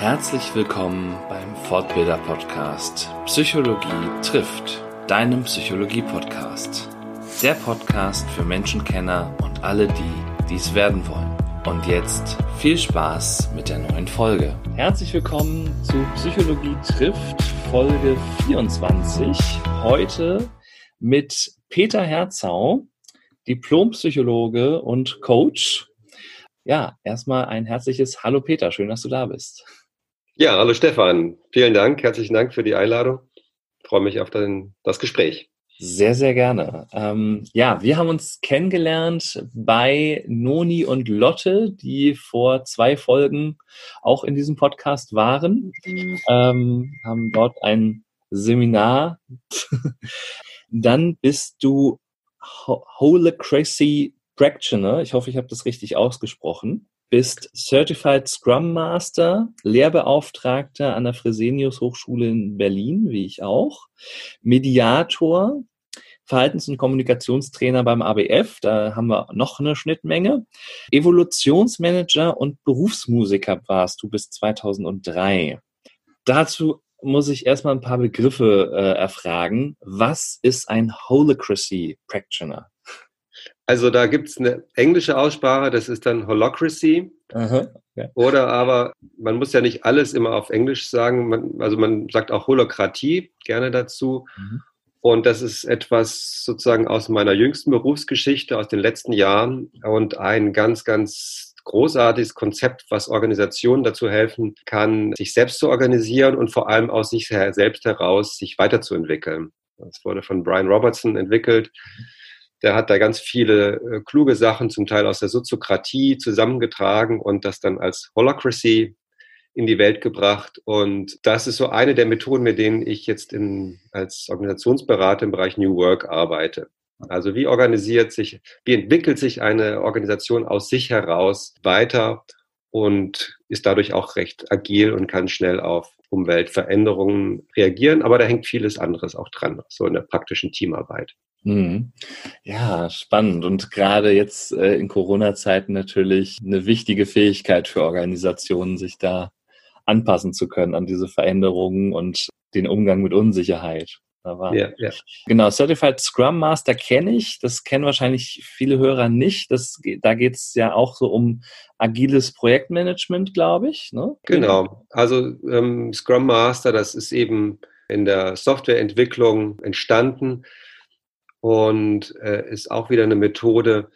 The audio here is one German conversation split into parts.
Herzlich willkommen beim Fortbilder Podcast Psychologie trifft, deinem Psychologie Podcast. Der Podcast für Menschenkenner und alle, die dies werden wollen. Und jetzt viel Spaß mit der neuen Folge. Herzlich willkommen zu Psychologie trifft Folge 24. Heute mit Peter Herzau, Diplompsychologe und Coach. Ja, erstmal ein herzliches Hallo Peter, schön, dass du da bist. Ja, hallo Stefan. Vielen Dank, herzlichen Dank für die Einladung. Ich freue mich auf den, das Gespräch. Sehr, sehr gerne. Ähm, ja, wir haben uns kennengelernt bei Noni und Lotte, die vor zwei Folgen auch in diesem Podcast waren. Ähm, haben dort ein Seminar. Dann bist du Holacracy Practitioner. Ich hoffe, ich habe das richtig ausgesprochen bist Certified Scrum Master, Lehrbeauftragter an der Fresenius Hochschule in Berlin, wie ich auch, Mediator, Verhaltens- und Kommunikationstrainer beim ABF, da haben wir noch eine Schnittmenge, Evolutionsmanager und Berufsmusiker warst du bis 2003. Dazu muss ich erstmal ein paar Begriffe äh, erfragen. Was ist ein Holacracy Practitioner? Also da gibt es eine englische Aussprache, das ist dann Holocracy. Aha, ja. Oder aber, man muss ja nicht alles immer auf Englisch sagen, man, also man sagt auch Holokratie gerne dazu. Mhm. Und das ist etwas sozusagen aus meiner jüngsten Berufsgeschichte, aus den letzten Jahren und ein ganz, ganz großartiges Konzept, was Organisationen dazu helfen kann, sich selbst zu organisieren und vor allem aus sich selbst heraus sich weiterzuentwickeln. Das wurde von Brian Robertson entwickelt. Mhm der hat da ganz viele äh, kluge Sachen, zum Teil aus der Soziokratie zusammengetragen und das dann als Holacracy in die Welt gebracht. Und das ist so eine der Methoden, mit denen ich jetzt in, als Organisationsberater im Bereich New Work arbeite. Also wie organisiert sich, wie entwickelt sich eine Organisation aus sich heraus weiter und ist dadurch auch recht agil und kann schnell auf Umweltveränderungen reagieren. Aber da hängt vieles anderes auch dran, so in der praktischen Teamarbeit. Mhm. Ja, spannend. Und gerade jetzt äh, in Corona-Zeiten natürlich eine wichtige Fähigkeit für Organisationen, sich da anpassen zu können an diese Veränderungen und den Umgang mit Unsicherheit. Ja, ja. Genau, Certified Scrum Master kenne ich. Das kennen wahrscheinlich viele Hörer nicht. Das, da geht es ja auch so um agiles Projektmanagement, glaube ich. Ne? Genau. Also ähm, Scrum Master, das ist eben in der Softwareentwicklung entstanden und äh, ist auch wieder eine Methode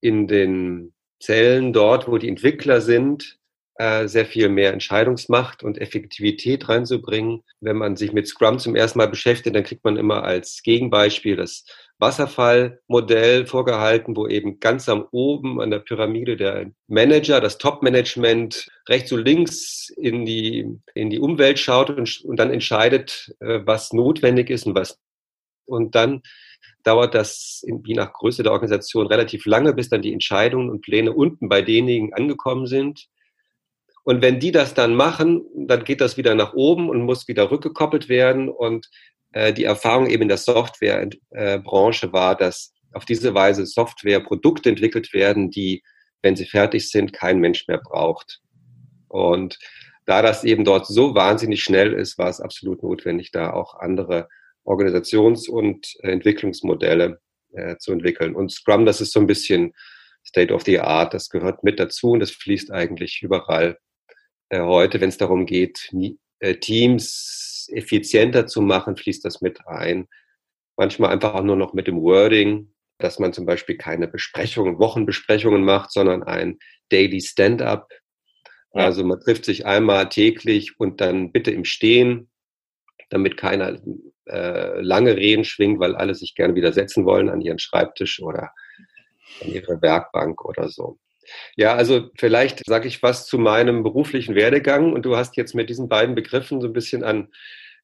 in den Zellen dort, wo die Entwickler sind, sehr viel mehr Entscheidungsmacht und Effektivität reinzubringen. Wenn man sich mit Scrum zum ersten Mal beschäftigt, dann kriegt man immer als Gegenbeispiel das Wasserfallmodell vorgehalten, wo eben ganz am oben an der Pyramide der Manager, das Top-Management rechts und links in die, in die Umwelt schaut und, und dann entscheidet, äh, was notwendig ist und was. Und dann dauert das je nach Größe der Organisation relativ lange, bis dann die Entscheidungen und Pläne unten bei denjenigen angekommen sind. Und wenn die das dann machen, dann geht das wieder nach oben und muss wieder rückgekoppelt werden. Und äh, die Erfahrung eben in der Softwarebranche war, dass auf diese Weise Softwareprodukte entwickelt werden, die, wenn sie fertig sind, kein Mensch mehr braucht. Und da das eben dort so wahnsinnig schnell ist, war es absolut notwendig, da auch andere Organisations- und Entwicklungsmodelle äh, zu entwickeln. Und Scrum, das ist so ein bisschen State of the Art, das gehört mit dazu und das fließt eigentlich überall äh, heute, wenn es darum geht, äh, Teams effizienter zu machen, fließt das mit ein. Manchmal einfach auch nur noch mit dem Wording, dass man zum Beispiel keine Besprechungen, Wochenbesprechungen macht, sondern ein Daily Stand-up. Also man trifft sich einmal täglich und dann bitte im Stehen, damit keiner äh, lange Reden schwingt, weil alle sich gerne widersetzen wollen an ihren Schreibtisch oder an ihre Werkbank oder so. Ja, also vielleicht sage ich was zu meinem beruflichen Werdegang und du hast jetzt mit diesen beiden Begriffen so ein bisschen an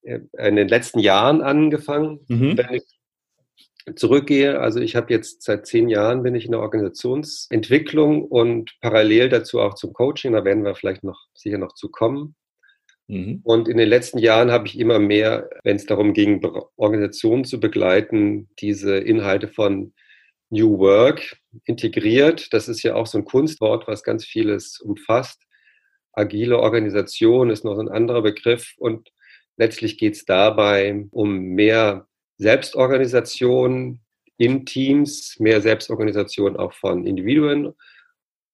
äh, in den letzten Jahren angefangen. Mhm. Wenn ich zurückgehe, also ich habe jetzt seit zehn Jahren bin ich in der Organisationsentwicklung und parallel dazu auch zum Coaching, da werden wir vielleicht noch sicher noch zu kommen. Mhm. Und in den letzten Jahren habe ich immer mehr, wenn es darum ging, Organisationen zu begleiten, diese Inhalte von New Work integriert. Das ist ja auch so ein Kunstwort, was ganz vieles umfasst. agile Organisation ist noch ein anderer Begriff und letztlich geht es dabei um mehr Selbstorganisation in Teams, mehr Selbstorganisation auch von Individuen,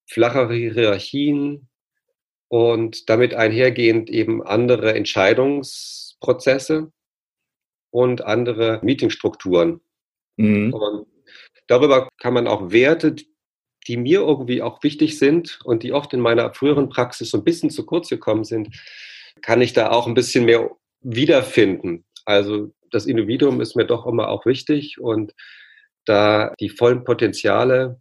flachere Hierarchien und damit einhergehend eben andere Entscheidungsprozesse und andere Meetingstrukturen. Mhm. Und darüber kann man auch Werte, die mir irgendwie auch wichtig sind und die oft in meiner früheren Praxis so ein bisschen zu kurz gekommen sind, kann ich da auch ein bisschen mehr wiederfinden. Also das Individuum ist mir doch immer auch wichtig und da die vollen Potenziale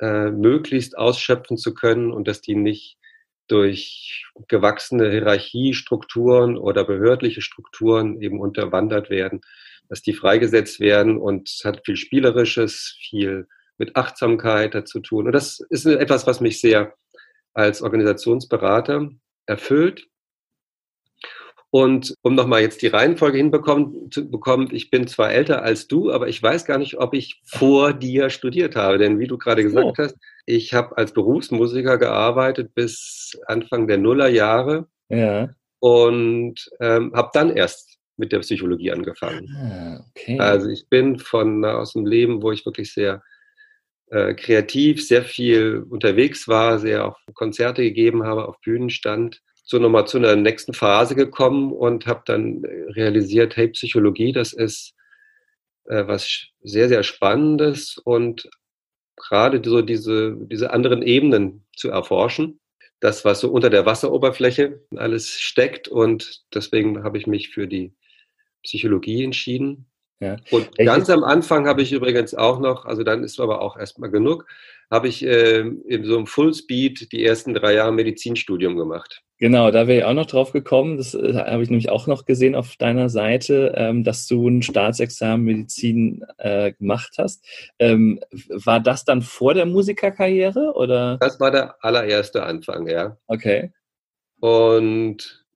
äh, möglichst ausschöpfen zu können und dass die nicht durch gewachsene Hierarchiestrukturen oder behördliche Strukturen eben unterwandert werden, dass die freigesetzt werden und hat viel Spielerisches, viel mit Achtsamkeit dazu tun. Und das ist etwas, was mich sehr als Organisationsberater erfüllt. Und um nochmal jetzt die Reihenfolge hinbekommen zu bekommen, ich bin zwar älter als du, aber ich weiß gar nicht, ob ich vor dir studiert habe. Denn wie du gerade gesagt oh. hast, ich habe als Berufsmusiker gearbeitet bis Anfang der Nullerjahre. Ja. Und ähm, habe dann erst mit der Psychologie angefangen. Ah, okay. Also ich bin von aus dem Leben, wo ich wirklich sehr äh, kreativ, sehr viel unterwegs war, sehr auf Konzerte gegeben habe, auf Bühnen stand, so nochmal zu einer nächsten Phase gekommen und habe dann realisiert, hey, Psychologie, das ist äh, was sehr, sehr Spannendes und gerade so diese, diese anderen Ebenen zu erforschen. Das, was so unter der Wasseroberfläche alles steckt und deswegen habe ich mich für die Psychologie entschieden. Ja. Und Welches? ganz am Anfang habe ich übrigens auch noch, also dann ist aber auch erstmal genug, habe ich äh, in so einem Fullspeed die ersten drei Jahre Medizinstudium gemacht. Genau, da wäre ich auch noch drauf gekommen. Das äh, habe ich nämlich auch noch gesehen auf deiner Seite, ähm, dass du ein Staatsexamen Medizin äh, gemacht hast. Ähm, war das dann vor der Musikerkarriere oder? Das war der allererste Anfang, ja. Okay. Und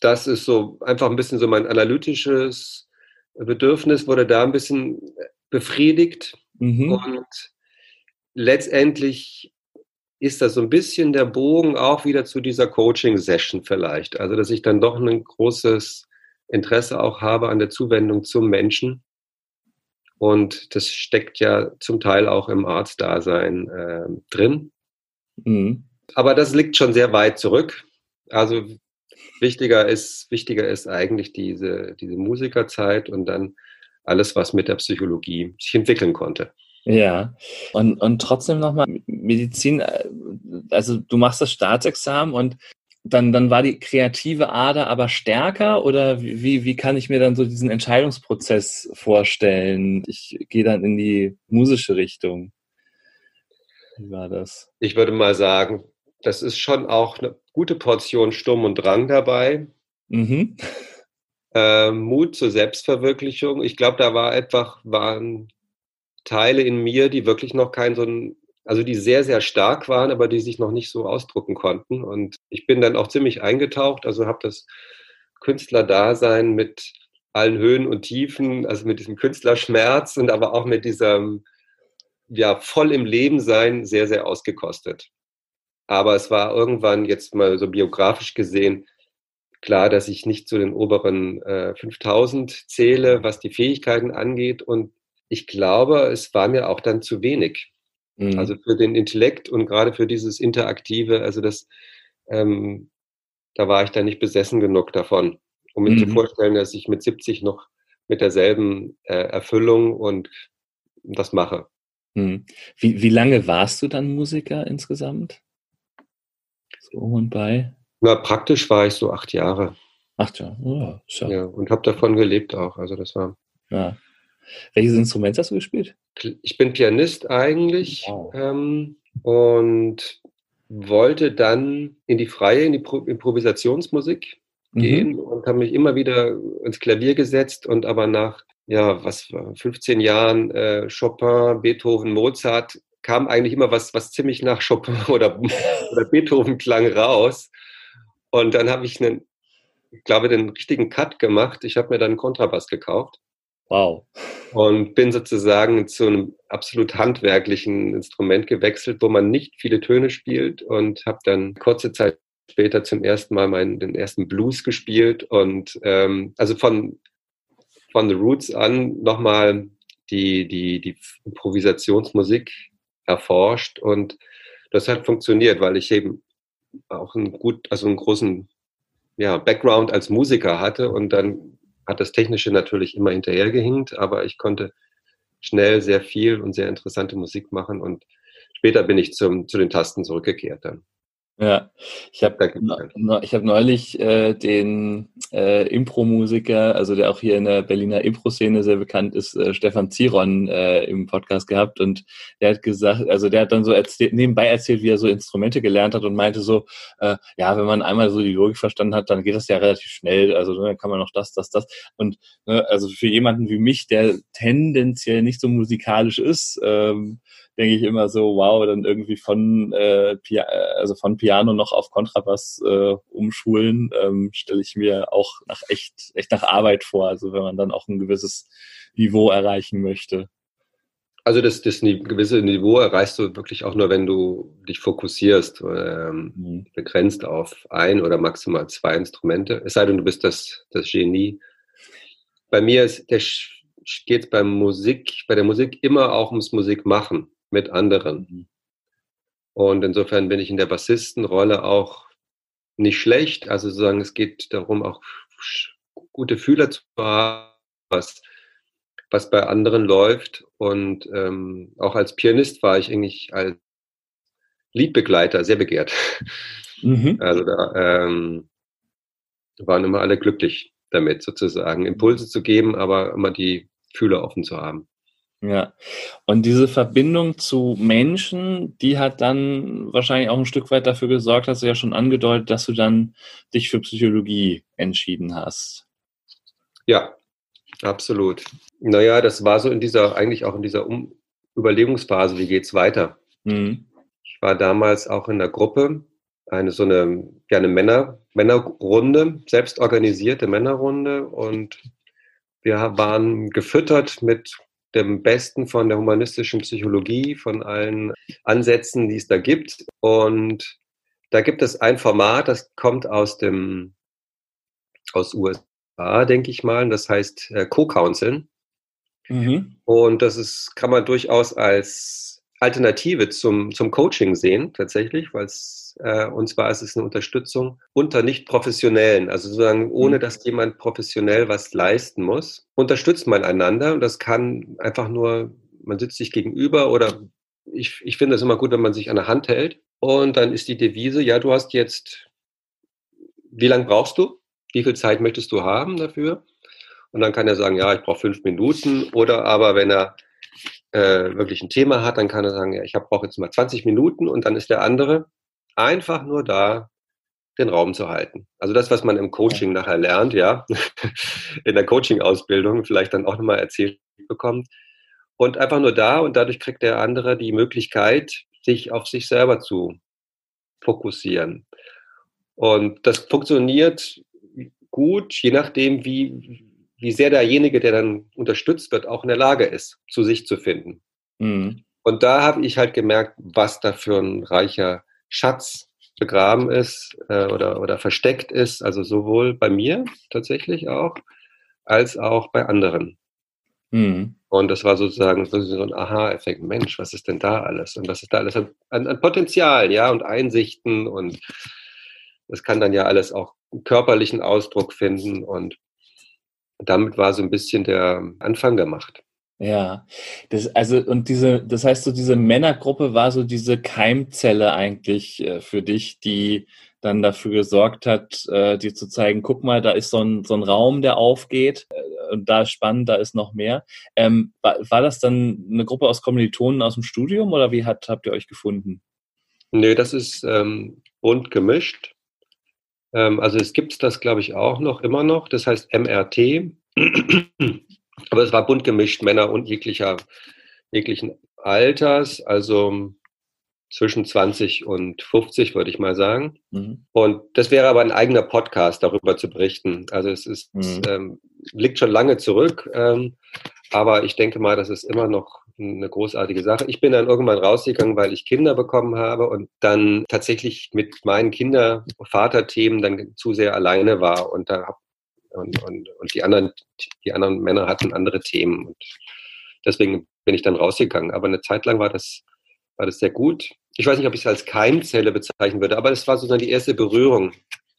das ist so einfach ein bisschen so mein analytisches Bedürfnis wurde da ein bisschen befriedigt. Mhm. Und letztendlich ist das so ein bisschen der Bogen auch wieder zu dieser Coaching-Session vielleicht. Also, dass ich dann doch ein großes Interesse auch habe an der Zuwendung zum Menschen. Und das steckt ja zum Teil auch im Arztdasein äh, drin. Mhm. Aber das liegt schon sehr weit zurück. Also wichtiger ist, wichtiger ist eigentlich diese, diese Musikerzeit und dann alles, was mit der Psychologie sich entwickeln konnte. Ja, und, und trotzdem nochmal Medizin, äh, also du machst das Staatsexamen und dann, dann war die kreative Ader aber stärker oder wie, wie kann ich mir dann so diesen Entscheidungsprozess vorstellen? Ich gehe dann in die musische Richtung. Wie war das? Ich würde mal sagen, das ist schon auch eine gute Portion Sturm und Drang dabei. Mhm. Äh, Mut zur Selbstverwirklichung. Ich glaube, da war einfach, waren Teile in mir, die wirklich noch kein so ein, also die sehr, sehr stark waren, aber die sich noch nicht so ausdrucken konnten. Und ich bin dann auch ziemlich eingetaucht, also habe das Künstlerdasein mit allen Höhen und Tiefen, also mit diesem Künstlerschmerz und aber auch mit diesem, ja, voll im Leben sein, sehr, sehr ausgekostet. Aber es war irgendwann jetzt mal so biografisch gesehen klar, dass ich nicht zu den oberen äh, 5000 zähle, was die Fähigkeiten angeht. Und ich glaube, es war mir auch dann zu wenig. Mhm. Also für den Intellekt und gerade für dieses Interaktive, also das, ähm, da war ich dann nicht besessen genug davon, um mir mhm. zu vorstellen, dass ich mit 70 noch mit derselben äh, Erfüllung und das mache. Mhm. Wie, wie lange warst du dann Musiker insgesamt? Um und bei? Na, praktisch war ich so acht Jahre. Acht Jahre, oh, ja. ja und habe davon gelebt auch. Also das war. Ja. Welches Instrument hast du gespielt? Ich bin Pianist eigentlich wow. ähm, und wollte dann in die freie, in die Pro Improvisationsmusik mhm. gehen und habe mich immer wieder ins Klavier gesetzt und aber nach ja, was 15 Jahren äh, Chopin, Beethoven, Mozart kam eigentlich immer was, was ziemlich nach Chopin oder, oder Beethoven klang raus. Und dann habe ich einen, ich glaube, den richtigen Cut gemacht. Ich habe mir dann einen Kontrabass gekauft. Wow. Und bin sozusagen zu einem absolut handwerklichen Instrument gewechselt, wo man nicht viele Töne spielt und habe dann kurze Zeit später zum ersten Mal meinen, den ersten Blues gespielt und ähm, also von, von The Roots an nochmal die, die, die Improvisationsmusik erforscht und das hat funktioniert, weil ich eben auch einen gut, also einen großen ja, Background als Musiker hatte und dann hat das Technische natürlich immer hinterhergehinkt, aber ich konnte schnell sehr viel und sehr interessante Musik machen und später bin ich zum, zu den Tasten zurückgekehrt dann. Ja, ich habe ich hab neulich äh, den äh, Impro-Musiker, also der auch hier in der Berliner Impro-Szene sehr bekannt ist, äh, Stefan Ziron äh, im Podcast gehabt. Und der hat gesagt, also der hat dann so erzählt, nebenbei erzählt, wie er so Instrumente gelernt hat und meinte so, äh, ja, wenn man einmal so die Logik verstanden hat, dann geht das ja relativ schnell, also ne, dann kann man noch das, das, das. Und ne, also für jemanden wie mich, der tendenziell nicht so musikalisch ist, ähm, denke ich immer so, wow, dann irgendwie von, äh, also von Piano noch auf Kontrabass äh, umschulen, ähm, stelle ich mir auch nach echt, echt nach Arbeit vor. Also wenn man dann auch ein gewisses Niveau erreichen möchte. Also das, das gewisse Niveau erreichst du wirklich auch nur, wenn du dich fokussierst, ähm, mhm. begrenzt auf ein oder maximal zwei Instrumente. Es sei denn, du bist das, das Genie. Bei mir ist der geht es beim Musik, bei der Musik immer auch ums Musik machen mit anderen. Mhm. Und insofern bin ich in der Bassistenrolle auch nicht schlecht. Also sozusagen, es geht darum, auch gute Fühler zu haben, was, was bei anderen läuft. Und ähm, auch als Pianist war ich eigentlich als Liedbegleiter sehr begehrt. Mhm. Also da ähm, waren immer alle glücklich damit, sozusagen Impulse zu geben, aber immer die Fühler offen zu haben. Ja, und diese Verbindung zu Menschen, die hat dann wahrscheinlich auch ein Stück weit dafür gesorgt, hast du ja schon angedeutet, dass du dann dich für Psychologie entschieden hast. Ja, absolut. Naja, das war so in dieser, eigentlich auch in dieser um Überlegungsphase, wie geht's weiter? Mhm. Ich war damals auch in der Gruppe, eine so eine, ja, eine Männer, Männerrunde, selbst organisierte Männerrunde und wir waren gefüttert mit dem Besten von der humanistischen Psychologie, von allen Ansätzen, die es da gibt. Und da gibt es ein Format, das kommt aus dem, aus USA, denke ich mal, das heißt äh, Co-Counseln. Mhm. Und das ist, kann man durchaus als Alternative zum, zum Coaching sehen, tatsächlich, weil es äh, und zwar ist es eine Unterstützung unter Nicht-Professionellen, also sozusagen ohne, mhm. dass jemand professionell was leisten muss, unterstützt man einander und das kann einfach nur, man sitzt sich gegenüber oder ich, ich finde es immer gut, wenn man sich an der Hand hält und dann ist die Devise, ja, du hast jetzt, wie lange brauchst du? Wie viel Zeit möchtest du haben dafür? Und dann kann er sagen, ja, ich brauche fünf Minuten. Oder aber, wenn er äh, wirklich ein Thema hat, dann kann er sagen, ja, ich brauche jetzt mal 20 Minuten und dann ist der andere einfach nur da, den Raum zu halten. Also das, was man im Coaching nachher lernt, ja, in der Coaching-Ausbildung vielleicht dann auch nochmal erzählt bekommt. Und einfach nur da und dadurch kriegt der andere die Möglichkeit, sich auf sich selber zu fokussieren. Und das funktioniert gut, je nachdem, wie, wie sehr derjenige, der dann unterstützt wird, auch in der Lage ist, zu sich zu finden. Mhm. Und da habe ich halt gemerkt, was da für ein reicher Schatz begraben ist äh, oder, oder versteckt ist, also sowohl bei mir tatsächlich auch, als auch bei anderen. Mhm. Und das war sozusagen so ein Aha-Effekt. Mensch, was ist denn da alles? Und was ist da alles an, an, Potenzial, ja, und Einsichten und das kann dann ja alles auch körperlichen Ausdruck finden und damit war so ein bisschen der Anfang gemacht. Ja, das, also, und diese, das heißt so, diese Männergruppe war so diese Keimzelle eigentlich äh, für dich, die dann dafür gesorgt hat, äh, dir zu zeigen, guck mal, da ist so ein, so ein Raum, der aufgeht, äh, und da ist spannend, da ist noch mehr. Ähm, war, war das dann eine Gruppe aus Kommilitonen aus dem Studium oder wie hat, habt ihr euch gefunden? Nee, das ist ähm, bunt gemischt. Ähm, also es gibt das, glaube ich, auch noch, immer noch. Das heißt MRT. Aber es war bunt gemischt, Männer und jeglicher, jeglichen Alters, also zwischen 20 und 50, würde ich mal sagen. Mhm. Und das wäre aber ein eigener Podcast, darüber zu berichten. Also es ist, mhm. ähm, liegt schon lange zurück, ähm, aber ich denke mal, dass es immer noch eine großartige Sache. Ich bin dann irgendwann rausgegangen, weil ich Kinder bekommen habe und dann tatsächlich mit meinen Kinder- Vaterthemen dann zu sehr alleine war und da und, und, und die anderen, die anderen Männer hatten andere Themen und deswegen bin ich dann rausgegangen. Aber eine Zeit lang war das, war das sehr gut. Ich weiß nicht, ob ich es als Keimzelle bezeichnen würde, aber es war sozusagen die erste Berührung,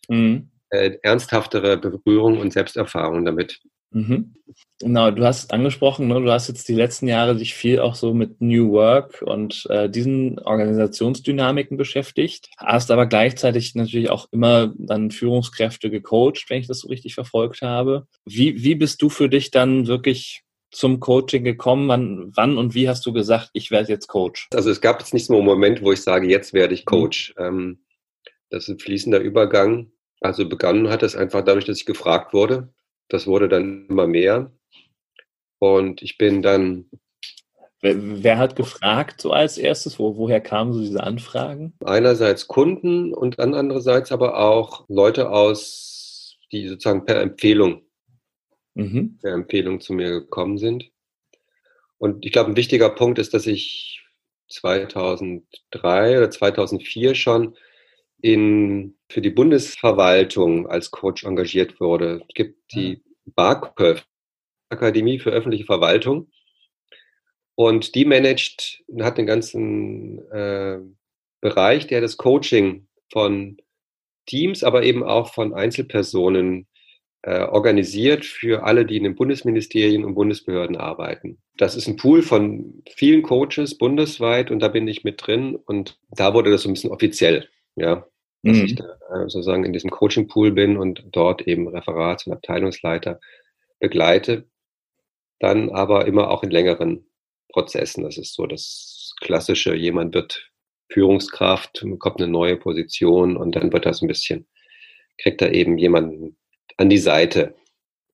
mhm. äh, ernsthaftere Berührung und Selbsterfahrung damit. Mhm. Genau, du hast angesprochen, ne, du hast jetzt die letzten Jahre dich viel auch so mit New Work und äh, diesen Organisationsdynamiken beschäftigt, hast aber gleichzeitig natürlich auch immer dann Führungskräfte gecoacht, wenn ich das so richtig verfolgt habe. Wie, wie bist du für dich dann wirklich zum Coaching gekommen? Wann, wann und wie hast du gesagt, ich werde jetzt Coach? Also es gab jetzt nicht so einen Moment, wo ich sage, jetzt werde ich Coach. Mhm. Das ist ein fließender Übergang. Also begonnen hat es einfach dadurch, dass ich gefragt wurde das wurde dann immer mehr. Und ich bin dann. Wer, wer hat gefragt so als erstes? Wo, woher kamen so diese Anfragen? Einerseits Kunden und andererseits aber auch Leute aus, die sozusagen per Empfehlung, mhm. per Empfehlung zu mir gekommen sind. Und ich glaube, ein wichtiger Punkt ist, dass ich 2003 oder 2004 schon in, für die Bundesverwaltung als Coach engagiert wurde. Es gibt die BAKÖV, Akademie für öffentliche Verwaltung. Und die managt, hat den ganzen äh, Bereich, der das Coaching von Teams, aber eben auch von Einzelpersonen äh, organisiert für alle, die in den Bundesministerien und Bundesbehörden arbeiten. Das ist ein Pool von vielen Coaches bundesweit und da bin ich mit drin und da wurde das so ein bisschen offiziell. Ja, dass mhm. ich da äh, sozusagen in diesem Coaching-Pool bin und dort eben Referats- und Abteilungsleiter begleite. Dann aber immer auch in längeren Prozessen. Das ist so das Klassische, jemand wird Führungskraft, bekommt eine neue Position und dann wird das ein bisschen, kriegt er eben jemanden an die Seite,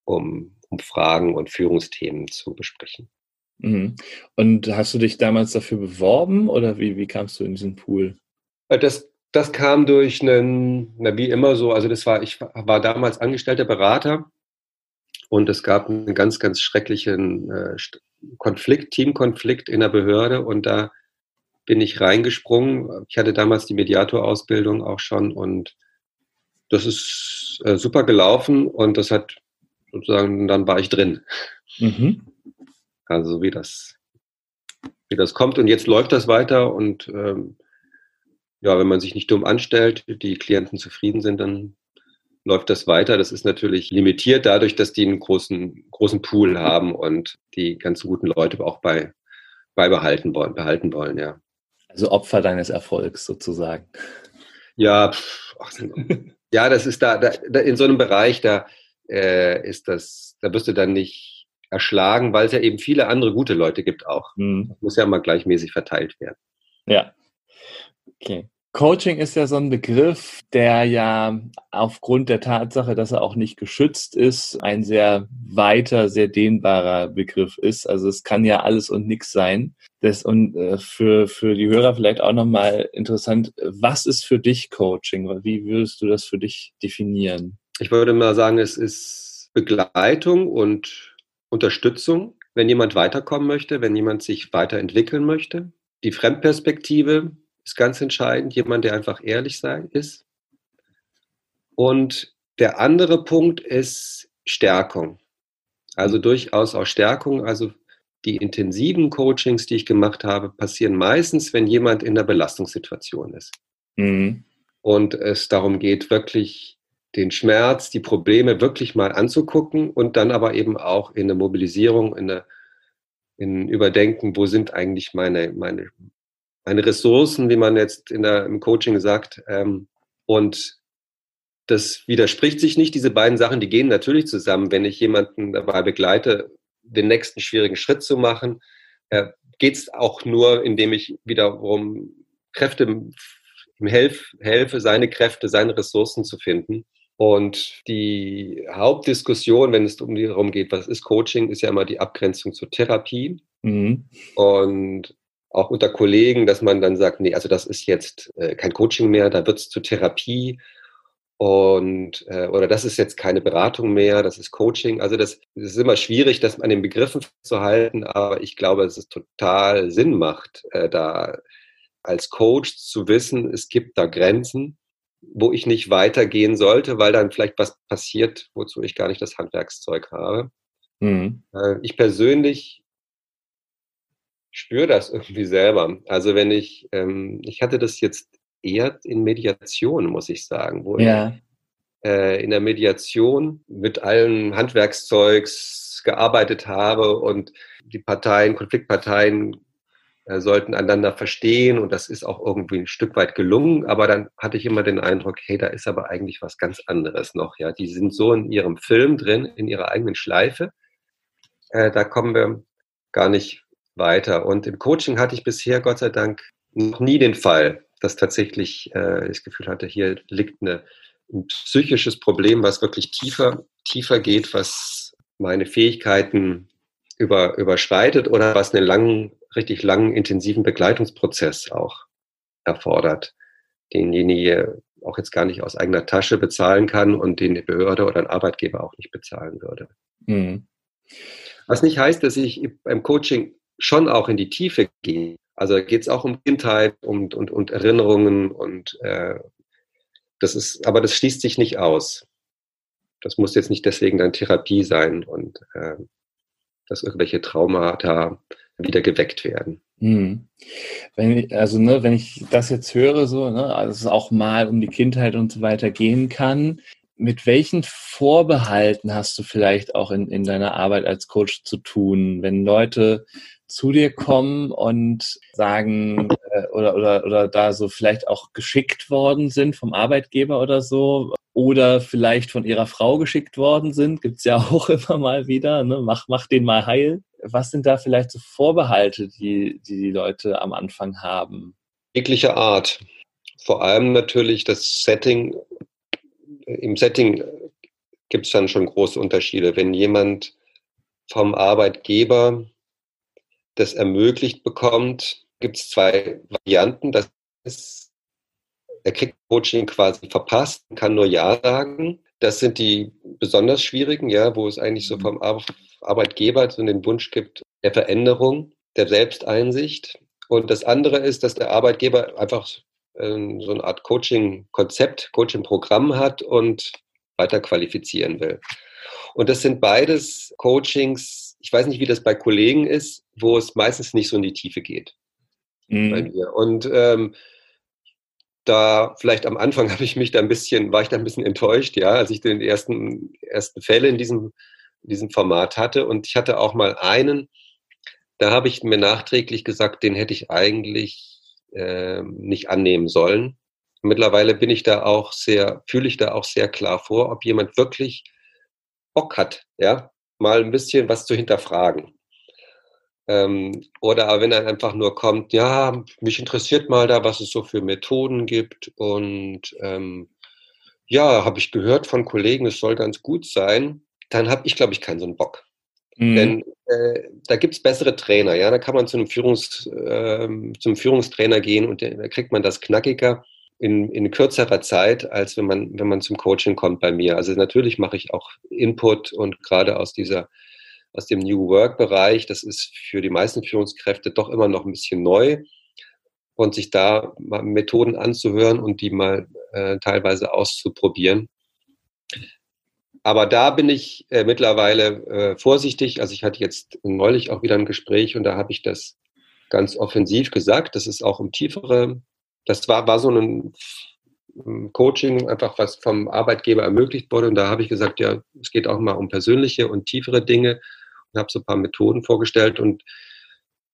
um, um Fragen und Führungsthemen zu besprechen. Mhm. Und hast du dich damals dafür beworben oder wie, wie kamst du in diesen Pool? Äh, das das kam durch einen, na wie immer so, also das war, ich war damals angestellter Berater und es gab einen ganz, ganz schrecklichen äh, Konflikt, Teamkonflikt in der Behörde und da bin ich reingesprungen. Ich hatte damals die Mediatorausbildung auch schon und das ist äh, super gelaufen und das hat sozusagen, dann war ich drin. Mhm. Also wie das, wie das kommt und jetzt läuft das weiter und ähm, ja, wenn man sich nicht dumm anstellt, die Klienten zufrieden sind, dann läuft das weiter. Das ist natürlich limitiert dadurch, dass die einen großen, großen Pool haben und die ganz guten Leute auch bei, beibehalten wollen, behalten wollen, ja. Also Opfer deines Erfolgs sozusagen. Ja, pff, ach, ja, das ist da, da, da, in so einem Bereich, da äh, ist das, da wirst du dann nicht erschlagen, weil es ja eben viele andere gute Leute gibt auch. Mhm. Das muss ja mal gleichmäßig verteilt werden. Ja. Okay. Coaching ist ja so ein Begriff, der ja aufgrund der Tatsache, dass er auch nicht geschützt ist, ein sehr weiter, sehr dehnbarer Begriff ist. Also es kann ja alles und nichts sein. Das, und äh, für, für die Hörer vielleicht auch nochmal interessant, was ist für dich Coaching? Wie würdest du das für dich definieren? Ich würde mal sagen, es ist Begleitung und Unterstützung, wenn jemand weiterkommen möchte, wenn jemand sich weiterentwickeln möchte. Die Fremdperspektive, ist ganz entscheidend. Jemand, der einfach ehrlich sein ist. Und der andere Punkt ist Stärkung. Also durchaus auch Stärkung. Also die intensiven Coachings, die ich gemacht habe, passieren meistens, wenn jemand in einer Belastungssituation ist. Mhm. Und es darum geht, wirklich den Schmerz, die Probleme wirklich mal anzugucken und dann aber eben auch in eine Mobilisierung, in, eine, in Überdenken, wo sind eigentlich meine, meine, meine Ressourcen, wie man jetzt in der, im Coaching sagt. Ähm, und das widerspricht sich nicht. Diese beiden Sachen, die gehen natürlich zusammen. Wenn ich jemanden dabei begleite, den nächsten schwierigen Schritt zu machen, äh, geht es auch nur, indem ich wiederum Kräfte ihm helf, helfe, seine Kräfte, seine Ressourcen zu finden. Und die Hauptdiskussion, wenn es um darum geht, was ist Coaching, ist ja immer die Abgrenzung zur Therapie. Mhm. Und auch unter Kollegen, dass man dann sagt, nee, also das ist jetzt äh, kein Coaching mehr, da wird es zur Therapie. Und, äh, oder das ist jetzt keine Beratung mehr, das ist Coaching. Also das, das ist immer schwierig, das an den Begriffen zu halten, aber ich glaube, dass es total Sinn macht, äh, da als Coach zu wissen, es gibt da Grenzen, wo ich nicht weitergehen sollte, weil dann vielleicht was passiert, wozu ich gar nicht das Handwerkszeug habe. Mhm. Äh, ich persönlich spüre das irgendwie selber. Also wenn ich, ähm, ich hatte das jetzt eher in Mediation, muss ich sagen, wo ja. ich äh, in der Mediation mit allen Handwerkszeugs gearbeitet habe und die Parteien, Konfliktparteien äh, sollten einander verstehen und das ist auch irgendwie ein Stück weit gelungen, aber dann hatte ich immer den Eindruck, hey, da ist aber eigentlich was ganz anderes noch, ja. Die sind so in ihrem Film drin, in ihrer eigenen Schleife, äh, da kommen wir gar nicht weiter. Und im Coaching hatte ich bisher, Gott sei Dank, noch nie den Fall, dass tatsächlich äh, das Gefühl hatte, hier liegt eine, ein psychisches Problem, was wirklich tiefer, tiefer geht, was meine Fähigkeiten über, überschreitet oder was einen langen, richtig langen, intensiven Begleitungsprozess auch erfordert, denjenige auch jetzt gar nicht aus eigener Tasche bezahlen kann und den die Behörde oder ein Arbeitgeber auch nicht bezahlen würde. Mhm. Was nicht heißt, dass ich beim Coaching schon auch in die Tiefe gehe. Also geht es auch um Kindheit und, und, und Erinnerungen und äh, das ist, aber das schließt sich nicht aus. Das muss jetzt nicht deswegen dann Therapie sein und äh, dass irgendwelche Traumata wieder geweckt werden. Hm. Wenn ich, also ne, wenn ich das jetzt höre, so, ne, also es auch mal um die Kindheit und so weiter gehen kann, mit welchen Vorbehalten hast du vielleicht auch in, in deiner Arbeit als Coach zu tun, wenn Leute zu dir kommen und sagen äh, oder, oder, oder da so vielleicht auch geschickt worden sind vom Arbeitgeber oder so oder vielleicht von ihrer Frau geschickt worden sind, gibt's ja auch immer mal wieder, ne? mach, mach den mal heil. Was sind da vielleicht so Vorbehalte, die die, die Leute am Anfang haben? Jegliche Art. Vor allem natürlich das Setting. Im Setting gibt es dann schon große Unterschiede. Wenn jemand vom Arbeitgeber das ermöglicht bekommt, gibt es zwei Varianten. Das ist, er kriegt Coaching quasi verpasst, kann nur Ja sagen. Das sind die besonders schwierigen, ja, wo es eigentlich so mhm. vom Arbeitgeber so den Wunsch gibt der Veränderung, der Selbsteinsicht. Und das andere ist, dass der Arbeitgeber einfach ähm, so eine Art Coaching-Konzept, Coaching-Programm hat und weiter qualifizieren will. Und das sind beides Coachings, ich weiß nicht, wie das bei Kollegen ist, wo es meistens nicht so in die Tiefe geht. Mhm. Bei mir. Und ähm, da vielleicht am Anfang habe ich mich da ein bisschen, war ich da ein bisschen enttäuscht, ja, als ich den ersten, ersten Fälle in diesem, in diesem Format hatte. Und ich hatte auch mal einen, da habe ich mir nachträglich gesagt, den hätte ich eigentlich äh, nicht annehmen sollen. Mittlerweile bin ich da auch sehr, fühle ich da auch sehr klar vor, ob jemand wirklich Bock hat, ja, mal ein bisschen was zu hinterfragen. Ähm, oder wenn er einfach nur kommt, ja, mich interessiert mal da, was es so für Methoden gibt. Und ähm, ja, habe ich gehört von Kollegen, es soll ganz gut sein. Dann habe ich, glaube ich, keinen so einen Bock. Mhm. Denn äh, da gibt es bessere Trainer, ja. Da kann man zu einem Führungs, äh, zum Führungstrainer gehen und da kriegt man das knackiger in, in kürzerer Zeit, als wenn man, wenn man zum Coaching kommt bei mir. Also natürlich mache ich auch Input und gerade aus dieser aus dem New Work-Bereich. Das ist für die meisten Führungskräfte doch immer noch ein bisschen neu. Und sich da Methoden anzuhören und die mal äh, teilweise auszuprobieren. Aber da bin ich äh, mittlerweile äh, vorsichtig. Also ich hatte jetzt neulich auch wieder ein Gespräch und da habe ich das ganz offensiv gesagt. Das ist auch um tiefere, das war, war so ein Coaching, einfach was vom Arbeitgeber ermöglicht wurde. Und da habe ich gesagt, ja, es geht auch mal um persönliche und tiefere Dinge und habe so ein paar Methoden vorgestellt und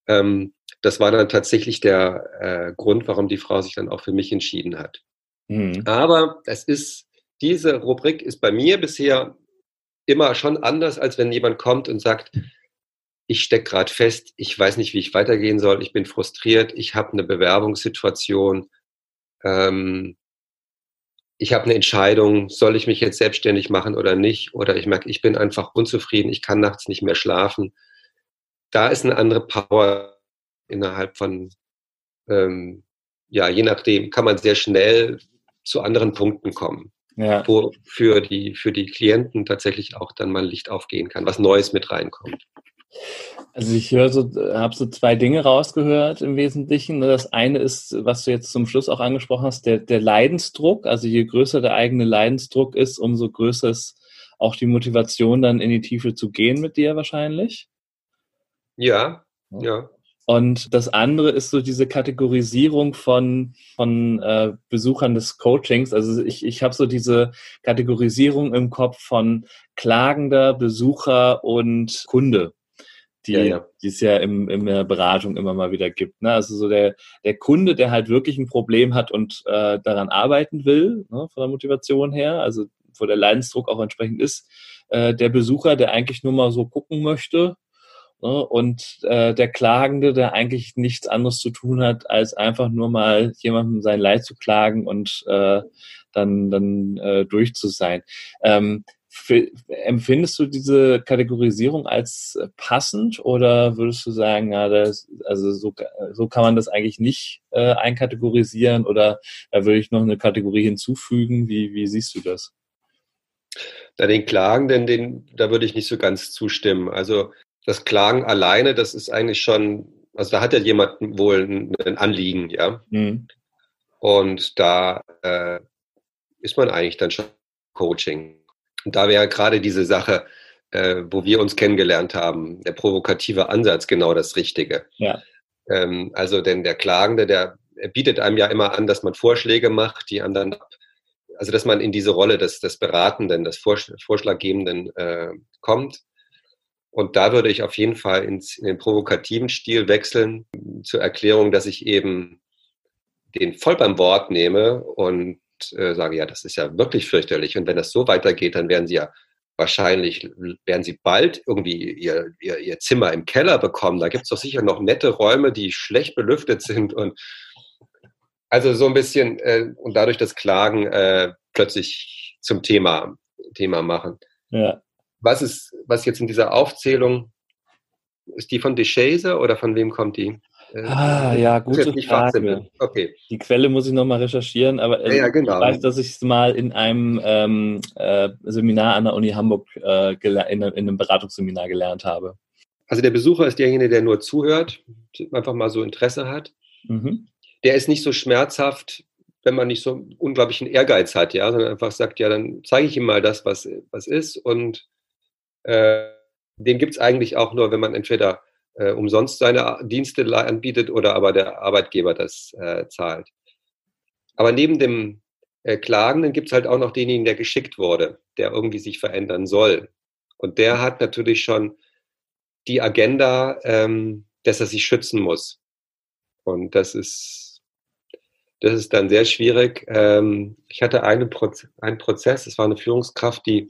ähm, das war dann tatsächlich der äh, Grund, warum die Frau sich dann auch für mich entschieden hat. Mhm. Aber es ist, diese Rubrik ist bei mir bisher immer schon anders, als wenn jemand kommt und sagt, ich stecke gerade fest, ich weiß nicht, wie ich weitergehen soll, ich bin frustriert, ich habe eine Bewerbungssituation, ähm, ich habe eine Entscheidung, soll ich mich jetzt selbstständig machen oder nicht? Oder ich merke, ich bin einfach unzufrieden, ich kann nachts nicht mehr schlafen. Da ist eine andere Power innerhalb von, ähm, ja, je nachdem, kann man sehr schnell zu anderen Punkten kommen. ja. wo für die, für die Klienten tatsächlich auch dann mal Licht aufgehen kann, was Neues mit reinkommt. Also ich höre so, habe so zwei Dinge rausgehört im Wesentlichen. Das eine ist, was du jetzt zum Schluss auch angesprochen hast, der, der Leidensdruck. Also je größer der eigene Leidensdruck ist, umso größer ist auch die Motivation, dann in die Tiefe zu gehen mit dir wahrscheinlich. Ja, ja. Und das andere ist so diese Kategorisierung von, von äh, Besuchern des Coachings. Also ich, ich habe so diese Kategorisierung im Kopf von klagender Besucher und Kunde die, ja, ja. die es ja im, in der Beratung immer mal wieder gibt. Ne? Also so der, der Kunde, der halt wirklich ein Problem hat und äh, daran arbeiten will, ne, von der Motivation her, also wo der Leidensdruck auch entsprechend ist, äh, der Besucher, der eigentlich nur mal so gucken möchte, ne, und äh, der Klagende, der eigentlich nichts anderes zu tun hat, als einfach nur mal jemandem sein Leid zu klagen und äh, dann, dann äh, durch zu sein. Ähm, empfindest du diese Kategorisierung als äh, passend oder würdest du sagen, ja, das, also so, so kann man das eigentlich nicht äh, einkategorisieren oder da würde ich noch eine Kategorie hinzufügen? Wie, wie siehst du das? Da den Klagenden, den, da würde ich nicht so ganz zustimmen. Also das Klagen alleine, das ist eigentlich schon, also da hat ja jemand wohl ein, ein Anliegen, ja. Mhm. Und da äh, ist man eigentlich dann schon Coaching. Und da wäre gerade diese Sache, äh, wo wir uns kennengelernt haben, der provokative Ansatz genau das Richtige. Ja. Ähm, also denn der Klagende, der bietet einem ja immer an, dass man Vorschläge macht, die anderen, also dass man in diese Rolle des, des Beratenden, des Vorschlaggebenden äh, kommt. Und da würde ich auf jeden Fall ins, in den provokativen Stil wechseln zur Erklärung, dass ich eben den voll beim Wort nehme und äh, sage, ja, das ist ja wirklich fürchterlich. Und wenn das so weitergeht, dann werden sie ja wahrscheinlich, werden sie bald irgendwie ihr, ihr, ihr Zimmer im Keller bekommen. Da gibt es doch sicher noch nette Räume, die schlecht belüftet sind. Und also so ein bisschen äh, und dadurch das Klagen äh, plötzlich zum Thema, Thema machen. Ja. Was ist, was jetzt in dieser Aufzählung, ist die von Deschese oder von wem kommt die? Äh, ah, ja, gute Frage. Okay. Die Quelle muss ich nochmal recherchieren, aber äh, ja, ja, genau. ich weiß, dass ich es mal in einem ähm, äh, Seminar an der Uni Hamburg äh, in, in, einem Beratungsseminar gelernt habe. Also der Besucher ist derjenige, der nur zuhört, einfach mal so Interesse hat. Mhm. Der ist nicht so schmerzhaft, wenn man nicht so unglaublichen Ehrgeiz hat, ja, sondern einfach sagt, ja, dann zeige ich ihm mal das, was, was ist. Und äh, den gibt es eigentlich auch nur, wenn man entweder äh, umsonst seine Dienste anbietet oder aber der Arbeitgeber das äh, zahlt. Aber neben dem äh, Klagenden gibt es halt auch noch denjenigen, der geschickt wurde, der irgendwie sich verändern soll. Und der hat natürlich schon die Agenda, ähm, dass er sich schützen muss. Und das ist, das ist dann sehr schwierig. Ähm, ich hatte einen, Proz einen Prozess, es war eine Führungskraft, die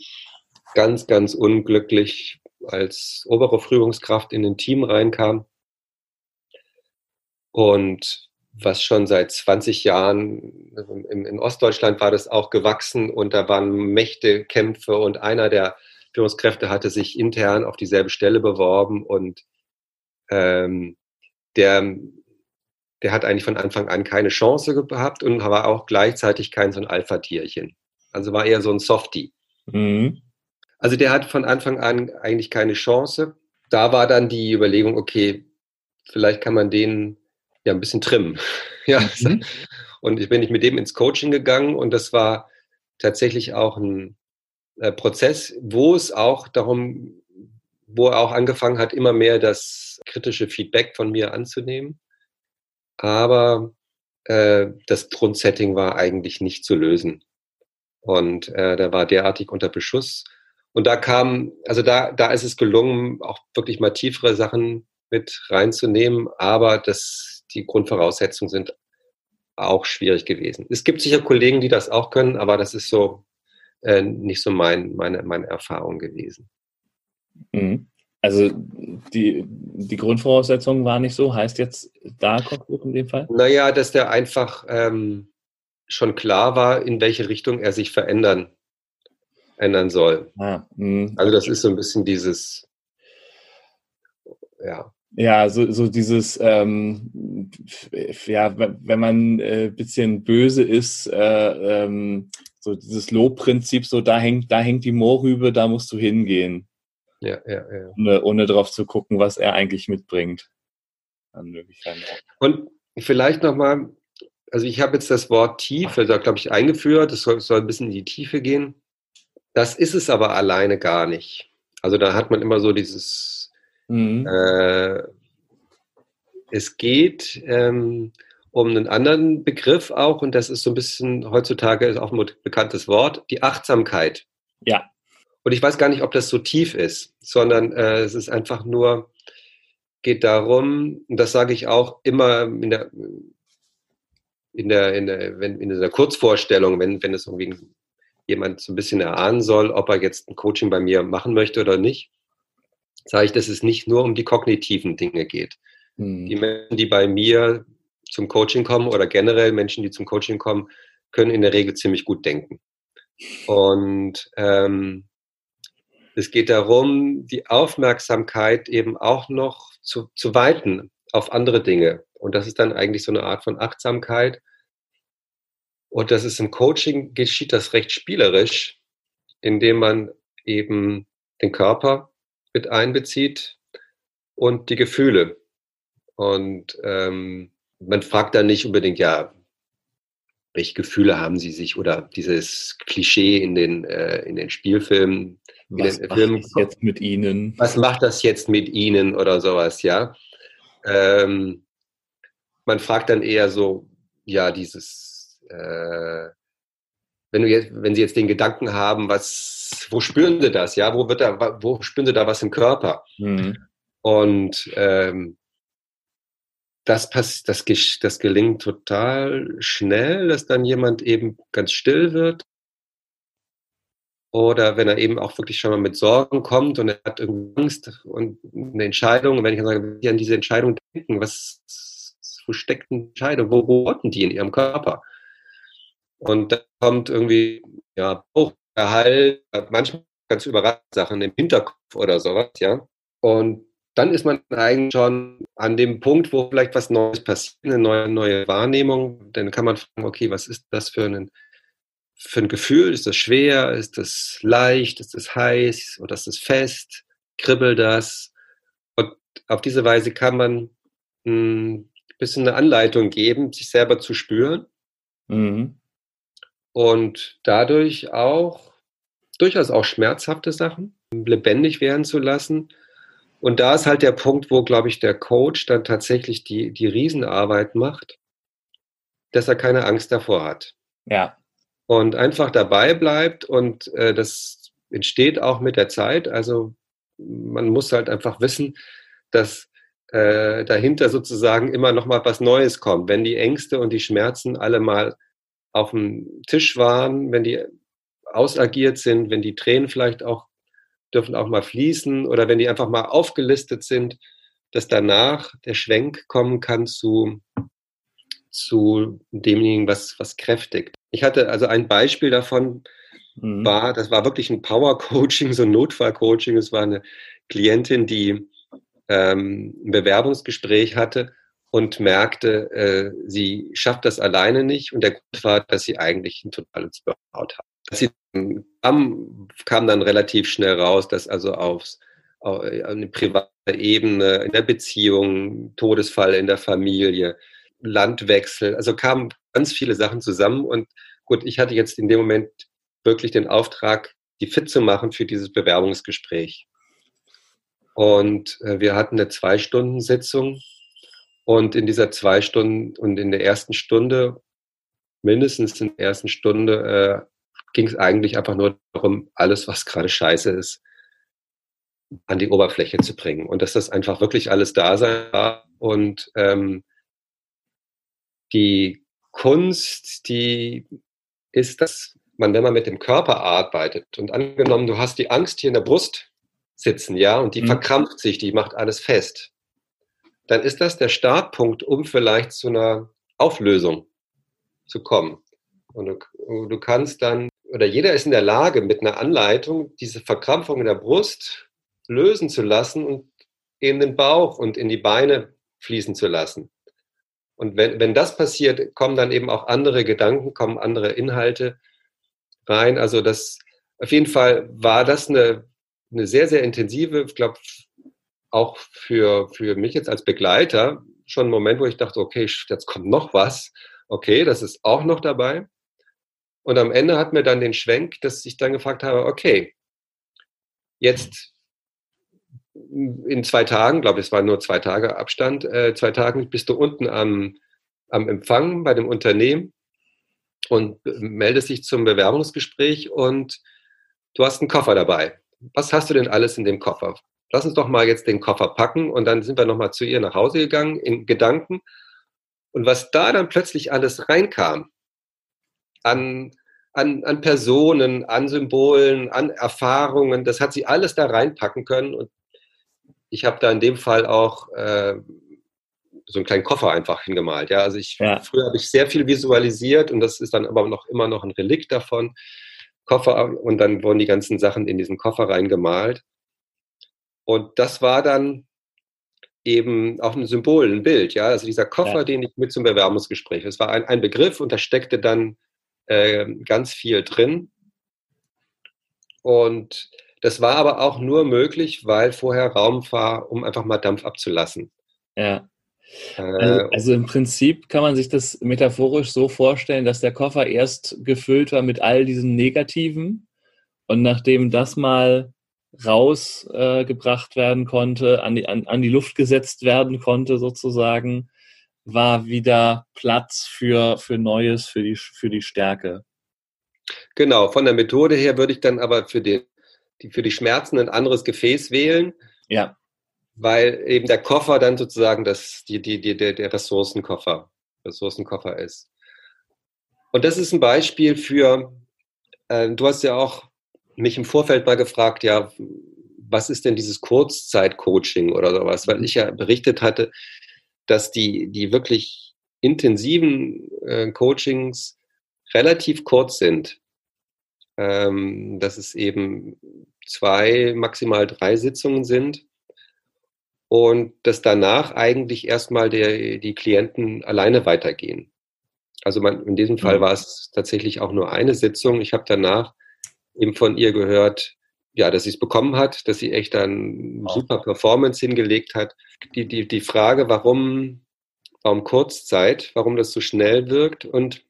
ganz, ganz unglücklich als obere Führungskraft in ein Team reinkam und was schon seit 20 Jahren in, in, Ostdeutschland war das auch gewachsen und da waren Mächtekämpfe und einer der Führungskräfte hatte sich intern auf dieselbe Stelle beworben und ähm, der, der hat eigentlich von Anfang an keine Chance gehabt und war auch gleichzeitig kein so ein Alpha-Tierchen. Also war eher so ein Softie. Mhm. Also der hat von Anfang an eigentlich keine Chance. Da war dann die Überlegung, okay, vielleicht kann man den ja ein bisschen trimmen. ja. Mhm. Und ich bin nicht mit dem ins Coaching gegangen und das war tatsächlich auch ein äh, Prozess, wo es auch darum, wo er auch angefangen hat, immer mehr das kritische Feedback von mir anzunehmen. Aber äh, das Grundsetting war eigentlich nicht zu lösen. Und äh, der war derartig unter Beschuss, und da kam, also da, da ist es gelungen, auch wirklich mal tiefere Sachen mit reinzunehmen, aber das, die Grundvoraussetzungen sind auch schwierig gewesen. Es gibt sicher Kollegen, die das auch können, aber das ist so äh, nicht so mein, meine, meine Erfahrung gewesen. Mhm. Also die, die Grundvoraussetzungen waren nicht so, heißt jetzt da konkret in dem Fall? Naja, dass der einfach ähm, schon klar war, in welche Richtung er sich verändern ändern soll. Ah, hm. also das ist so ein bisschen dieses, ja. Ja, so, so dieses, ähm, ja, wenn man ein äh, bisschen böse ist, äh, ähm, so dieses Lobprinzip, so da hängt, da hängt die Moorrübe, da musst du hingehen. Ja, ja, ja. Ohne, ohne drauf zu gucken, was er eigentlich mitbringt. Und vielleicht nochmal, also ich habe jetzt das Wort Tiefe, da glaube ich, eingeführt, das soll, soll ein bisschen in die Tiefe gehen. Das ist es aber alleine gar nicht. Also da hat man immer so dieses, mhm. äh, es geht ähm, um einen anderen Begriff auch, und das ist so ein bisschen heutzutage ist auch ein bekanntes Wort, die Achtsamkeit. Ja. Und ich weiß gar nicht, ob das so tief ist, sondern äh, es ist einfach nur, geht darum, und das sage ich auch immer in der, in der, in der, wenn, in der Kurzvorstellung, wenn, wenn es irgendwie jemand so ein bisschen erahnen soll, ob er jetzt ein Coaching bei mir machen möchte oder nicht, sage ich, dass es nicht nur um die kognitiven Dinge geht. Mhm. Die Menschen, die bei mir zum Coaching kommen oder generell Menschen, die zum Coaching kommen, können in der Regel ziemlich gut denken. Und ähm, es geht darum, die Aufmerksamkeit eben auch noch zu, zu weiten auf andere Dinge. Und das ist dann eigentlich so eine Art von Achtsamkeit. Und das ist im Coaching geschieht das recht spielerisch, indem man eben den Körper mit einbezieht und die Gefühle. Und ähm, man fragt dann nicht unbedingt, ja, welche Gefühle haben sie sich oder dieses Klischee in den, äh, in den Spielfilmen. Was macht Filmen, das jetzt mit ihnen? Was macht das jetzt mit ihnen oder sowas, ja? Ähm, man fragt dann eher so, ja, dieses, äh, wenn du jetzt, wenn sie jetzt den Gedanken haben, was, wo spüren sie das, ja? Wo wird da, wo spüren sie da was im Körper? Mhm. Und ähm, das, pass das, das gelingt total schnell, dass dann jemand eben ganz still wird. Oder wenn er eben auch wirklich schon mal mit Sorgen kommt und er hat irgendwie Angst und eine Entscheidung, und wenn ich dann sage, wie an diese Entscheidung denken, was, wo steckt eine Entscheidung, wo, wo rotten die in ihrem Körper? Und da kommt irgendwie, ja, Bauchgehalt, manchmal ganz überraschende Sachen im Hinterkopf oder sowas, ja. Und dann ist man eigentlich schon an dem Punkt, wo vielleicht was Neues passiert, eine neue, neue Wahrnehmung. Dann kann man fragen, okay, was ist das für ein, für ein Gefühl? Ist das schwer? Ist das leicht? Ist das heiß? Oder ist das fest? Kribbelt das? Und auf diese Weise kann man ein bisschen eine Anleitung geben, sich selber zu spüren. Mhm. Und dadurch auch durchaus auch schmerzhafte Sachen lebendig werden zu lassen und da ist halt der Punkt, wo, glaube ich, der Coach dann tatsächlich die, die Riesenarbeit macht, dass er keine Angst davor hat. Ja. Und einfach dabei bleibt und äh, das entsteht auch mit der Zeit. Also man muss halt einfach wissen, dass äh, dahinter sozusagen immer noch mal was Neues kommt. Wenn die Ängste und die Schmerzen alle mal auf dem Tisch waren, wenn die ausagiert sind, wenn die Tränen vielleicht auch dürfen auch mal fließen oder wenn die einfach mal aufgelistet sind, dass danach der Schwenk kommen kann zu, zu demjenigen, was, was kräftigt. Ich hatte also ein Beispiel davon, mhm. war, das war wirklich ein Power-Coaching, so ein Notfall-Coaching. Es war eine Klientin, die ähm, ein Bewerbungsgespräch hatte und merkte, äh, sie schafft das alleine nicht. Und der Grund war, dass sie eigentlich ein totales Burnout hat. Sie kam, kam dann relativ schnell raus, dass also aufs, auf eine private Ebene, in der Beziehung, Todesfall in der Familie, Landwechsel, also kamen ganz viele Sachen zusammen und gut, ich hatte jetzt in dem Moment wirklich den Auftrag, die fit zu machen für dieses Bewerbungsgespräch. Und äh, wir hatten eine Zwei-Stunden-Sitzung und in dieser zwei Stunden und in der ersten Stunde, mindestens in der ersten Stunde, äh, ging es eigentlich einfach nur darum, alles, was gerade scheiße ist, an die Oberfläche zu bringen. Und dass das einfach wirklich alles da sein war. Und ähm, die Kunst, die ist, dass man, wenn man mit dem Körper arbeitet und angenommen, du hast die Angst hier in der Brust sitzen, ja, und die mhm. verkrampft sich, die macht alles fest, dann ist das der Startpunkt, um vielleicht zu einer Auflösung zu kommen. Und du, du kannst dann oder jeder ist in der Lage, mit einer Anleitung diese Verkrampfung in der Brust lösen zu lassen und in den Bauch und in die Beine fließen zu lassen. Und wenn, wenn das passiert, kommen dann eben auch andere Gedanken, kommen andere Inhalte. rein. Also das auf jeden Fall war das eine, eine sehr, sehr intensive, ich glaube, auch für, für mich jetzt als Begleiter schon ein Moment, wo ich dachte, okay, jetzt kommt noch was. Okay, das ist auch noch dabei. Und am Ende hat mir dann den Schwenk, dass ich dann gefragt habe, okay, jetzt in zwei Tagen, glaube ich, es waren nur zwei Tage Abstand, äh, zwei Tagen bist du unten am, am Empfang bei dem Unternehmen und meldest dich zum Bewerbungsgespräch und du hast einen Koffer dabei. Was hast du denn alles in dem Koffer? Lass uns doch mal jetzt den Koffer packen und dann sind wir nochmal zu ihr nach Hause gegangen in Gedanken. Und was da dann plötzlich alles reinkam, an, an, an Personen, an Symbolen, an Erfahrungen, das hat sie alles da reinpacken können. Und ich habe da in dem Fall auch äh, so einen kleinen Koffer einfach hingemalt. Ja, also ich ja. früher habe ich sehr viel visualisiert und das ist dann aber noch immer noch ein Relikt davon. Koffer und dann wurden die ganzen Sachen in diesen Koffer reingemalt. Und das war dann eben auch ein Symbol, ein Bild, ja. Also dieser Koffer, ja. den ich mit zum Bewerbungsgespräch. Es war ein, ein Begriff und da steckte dann äh, ganz viel drin. Und das war aber auch nur möglich, weil vorher Raum war, um einfach mal Dampf abzulassen. Ja. Also, äh, also, im Prinzip kann man sich das metaphorisch so vorstellen, dass der Koffer erst gefüllt war mit all diesen Negativen und nachdem das mal rausgebracht äh, werden konnte, an die, an, an die Luft gesetzt werden konnte sozusagen, war wieder Platz für, für Neues, für die, für die Stärke. Genau, von der Methode her würde ich dann aber für die, die, für die Schmerzen ein anderes Gefäß wählen. Ja weil eben der Koffer dann sozusagen das, die, die, die, der, der Ressourcenkoffer, Ressourcenkoffer ist. Und das ist ein Beispiel für, äh, du hast ja auch mich im Vorfeld mal gefragt, ja, was ist denn dieses Kurzzeit-Coaching oder sowas, weil ich ja berichtet hatte, dass die, die wirklich intensiven äh, Coachings relativ kurz sind. Ähm, dass es eben zwei, maximal drei Sitzungen sind und dass danach eigentlich erstmal der, die Klienten alleine weitergehen. Also man, in diesem Fall mhm. war es tatsächlich auch nur eine Sitzung. Ich habe danach eben von ihr gehört, ja, dass sie es bekommen hat, dass sie echt dann super Performance hingelegt hat. Die, die, die Frage, warum, warum Kurzzeit, warum das so schnell wirkt. Und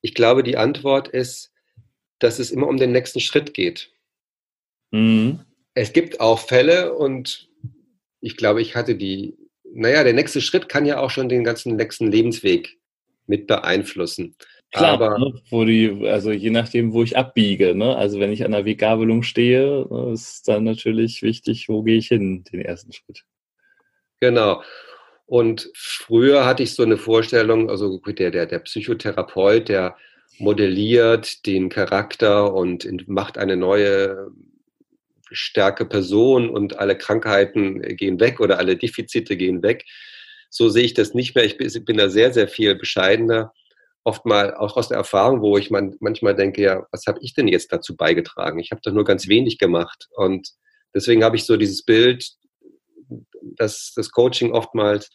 ich glaube, die Antwort ist, dass es immer um den nächsten Schritt geht. Mhm. Es gibt auch Fälle und ich glaube, ich hatte die, naja, der nächste Schritt kann ja auch schon den ganzen nächsten Lebensweg mit beeinflussen. Klar, aber, ne, wo die, also je nachdem, wo ich abbiege, ne? Also wenn ich an der Weggabelung stehe, ne, ist dann natürlich wichtig, wo gehe ich hin, den ersten Schritt. Genau. Und früher hatte ich so eine Vorstellung, also der, der, der Psychotherapeut, der modelliert den Charakter und macht eine neue stärke Person und alle Krankheiten gehen weg oder alle Defizite gehen weg. So sehe ich das nicht mehr. Ich bin da sehr, sehr viel bescheidener. Oftmal auch aus der Erfahrung, wo ich man, manchmal denke, ja, was habe ich denn jetzt dazu beigetragen? Ich habe doch nur ganz wenig gemacht. Und deswegen habe ich so dieses Bild, dass das Coaching oftmals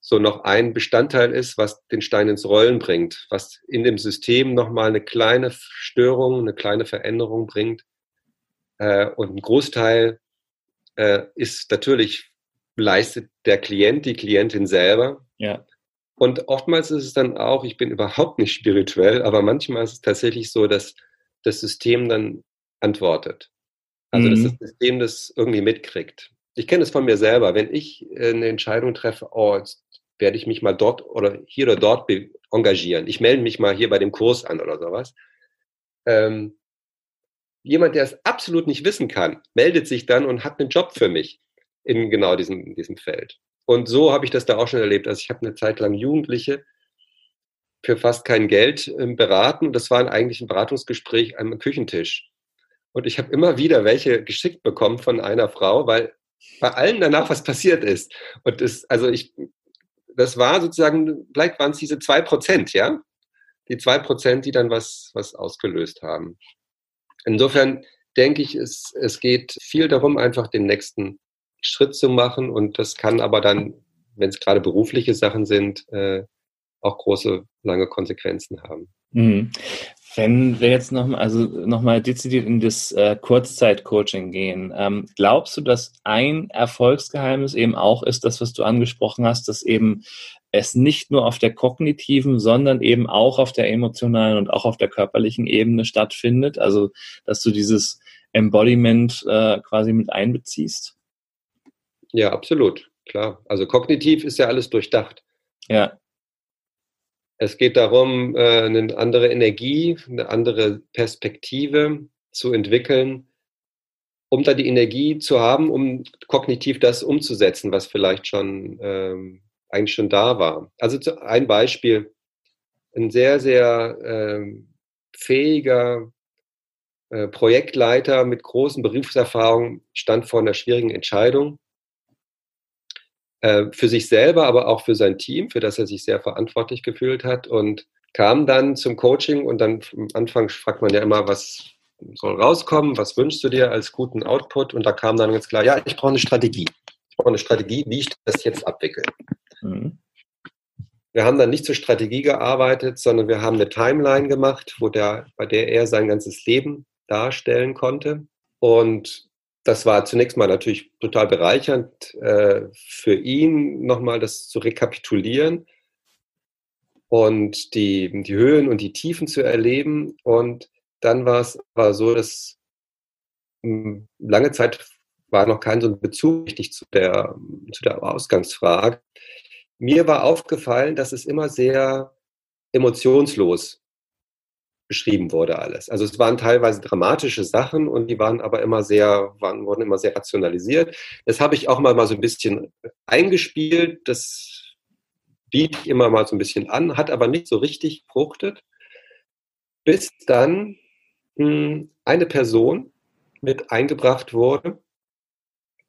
so noch ein Bestandteil ist, was den Stein ins Rollen bringt, was in dem System nochmal eine kleine Störung, eine kleine Veränderung bringt äh, und ein Großteil äh, ist natürlich, leistet der Klient, die Klientin selber. Ja. Und oftmals ist es dann auch, ich bin überhaupt nicht spirituell, aber manchmal ist es tatsächlich so, dass das System dann antwortet. Also, mhm. dass das System das irgendwie mitkriegt. Ich kenne es von mir selber. Wenn ich äh, eine Entscheidung treffe, oh, jetzt werde ich mich mal dort oder hier oder dort engagieren. Ich melde mich mal hier bei dem Kurs an oder sowas. Ähm, jemand, der es absolut nicht wissen kann, meldet sich dann und hat einen Job für mich in genau diesem, diesem Feld. Und so habe ich das da auch schon erlebt. Also ich habe eine Zeit lang Jugendliche für fast kein Geld ähm, beraten. Das war eigentlich ein Beratungsgespräch am Küchentisch. Und ich habe immer wieder welche geschickt bekommen von einer Frau, weil bei allen danach was passiert ist. Und das, also ich, das war sozusagen, vielleicht waren es diese zwei Prozent, ja? Die zwei Prozent, die dann was, was ausgelöst haben. Insofern denke ich, es, es geht viel darum, einfach den nächsten Schritt zu machen. Und das kann aber dann, wenn es gerade berufliche Sachen sind, äh, auch große, lange Konsequenzen haben. Mhm. Wenn wir jetzt nochmal, also nochmal dezidiert in das äh, Kurzzeit-Coaching gehen, ähm, glaubst du, dass ein Erfolgsgeheimnis eben auch ist, das, was du angesprochen hast, dass eben es nicht nur auf der kognitiven, sondern eben auch auf der emotionalen und auch auf der körperlichen Ebene stattfindet? Also, dass du dieses Embodiment äh, quasi mit einbeziehst? Ja, absolut, klar. Also kognitiv ist ja alles durchdacht. Ja. Es geht darum, äh, eine andere Energie, eine andere Perspektive zu entwickeln, um da die Energie zu haben, um kognitiv das umzusetzen, was vielleicht schon ähm, eigentlich schon da war. Also ein Beispiel, ein sehr, sehr ähm, fähiger äh, Projektleiter mit großen Berufserfahrungen stand vor einer schwierigen Entscheidung äh, für sich selber, aber auch für sein Team, für das er sich sehr verantwortlich gefühlt hat und kam dann zum Coaching und dann am Anfang fragt man ja immer, was soll rauskommen, was wünschst du dir als guten Output und da kam dann ganz klar, ja, ich brauche eine Strategie. Ich brauche eine Strategie, wie ich das jetzt abwickle. Mhm. Wir haben dann nicht zur Strategie gearbeitet, sondern wir haben eine Timeline gemacht, wo der, bei der er sein ganzes Leben darstellen konnte. Und das war zunächst mal natürlich total bereichernd äh, für ihn, nochmal das zu rekapitulieren und die, die Höhen und die Tiefen zu erleben. Und dann war es war so, dass hm, lange Zeit war noch kein so ein Bezug richtig zu der, zu der Ausgangsfrage. Mir war aufgefallen, dass es immer sehr emotionslos beschrieben wurde alles. Also es waren teilweise dramatische Sachen und die waren aber immer sehr, waren, wurden immer sehr rationalisiert. Das habe ich auch mal, mal so ein bisschen eingespielt. Das biete ich immer mal so ein bisschen an, hat aber nicht so richtig fruchtet. Bis dann mh, hm, eine Person mit eingebracht wurde.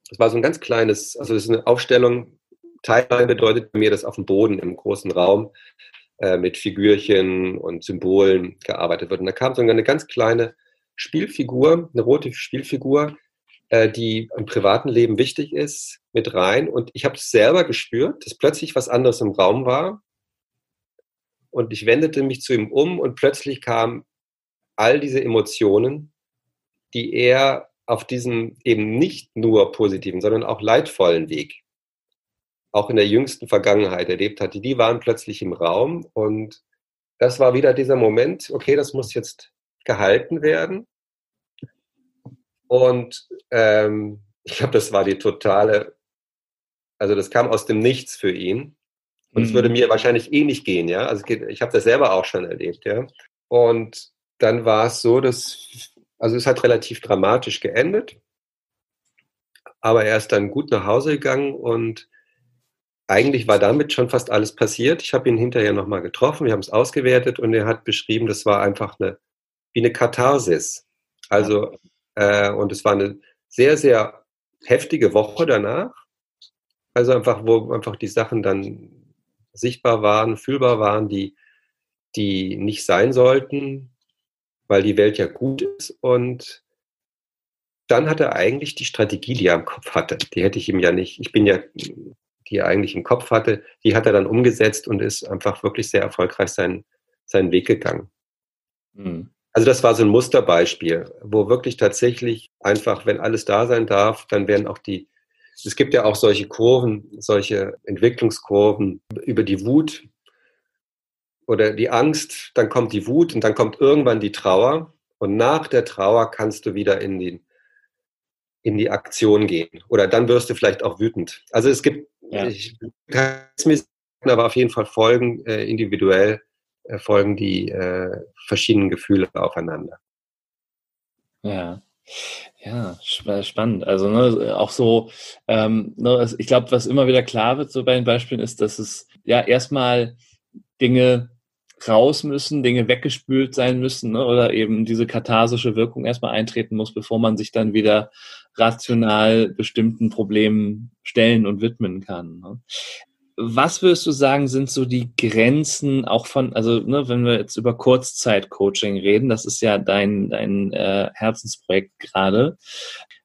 Das war so ein ganz kleines, also das ist eine Aufstellung. Timeline bedeutet mir, dass auf dem Boden im großen Raum äh, mit Figürchen und Symbolen gearbeitet wird. Und da kam so eine ganz kleine Spielfigur, eine rote Spielfigur, äh, die im privaten Leben wichtig ist, mit rein. Und ich habe es selber gespürt, dass plötzlich was anderes im Raum war. Und ich wendete mich zu ihm um und plötzlich kamen all diese Emotionen, die er auf diesem eben nicht nur positiven, sondern auch leidvollen Weg auch in der jüngsten Vergangenheit erlebt hatte, die waren plötzlich im Raum und das war wieder dieser Moment, okay, das muss jetzt gehalten werden. Und ähm, ich glaube, das war die totale, also das kam aus dem Nichts für ihn. Und es mhm. würde mir wahrscheinlich eh nicht gehen, ja. Also ich habe das selber auch schon erlebt, ja. Und dann war es so, dass, also es hat relativ dramatisch geendet. Aber er ist dann gut nach Hause gegangen und eigentlich war damit schon fast alles passiert. Ich habe ihn hinterher nochmal getroffen, wir haben es ausgewertet und er hat beschrieben, das war einfach eine, wie eine Katharsis. Also, äh, und es war eine sehr, sehr heftige Woche danach. Also einfach, wo einfach die Sachen dann sichtbar waren, fühlbar waren, die, die nicht sein sollten, weil die Welt ja gut ist. Und dann hat er eigentlich die Strategie, die er im Kopf hatte. Die hätte ich ihm ja nicht, ich bin ja die er eigentlich im Kopf hatte, die hat er dann umgesetzt und ist einfach wirklich sehr erfolgreich seinen, seinen Weg gegangen. Mhm. Also das war so ein Musterbeispiel, wo wirklich tatsächlich einfach, wenn alles da sein darf, dann werden auch die, es gibt ja auch solche Kurven, solche Entwicklungskurven über die Wut oder die Angst, dann kommt die Wut und dann kommt irgendwann die Trauer und nach der Trauer kannst du wieder in den in die Aktion gehen. Oder dann wirst du vielleicht auch wütend. Also es gibt ja. Ich kann es mir sagen, aber auf jeden Fall folgen äh, individuell äh, folgen die äh, verschiedenen Gefühle aufeinander. Ja. Ja, spannend. Also ne, auch so, ähm, ne, ich glaube, was immer wieder klar wird so bei den Beispielen ist, dass es ja erstmal Dinge raus müssen, Dinge weggespült sein müssen ne, oder eben diese katharsische Wirkung erstmal eintreten muss, bevor man sich dann wieder rational bestimmten Problemen stellen und widmen kann. Ne? Was würdest du sagen, sind so die Grenzen auch von, also ne, wenn wir jetzt über Kurzzeitcoaching reden, das ist ja dein, dein äh, Herzensprojekt gerade.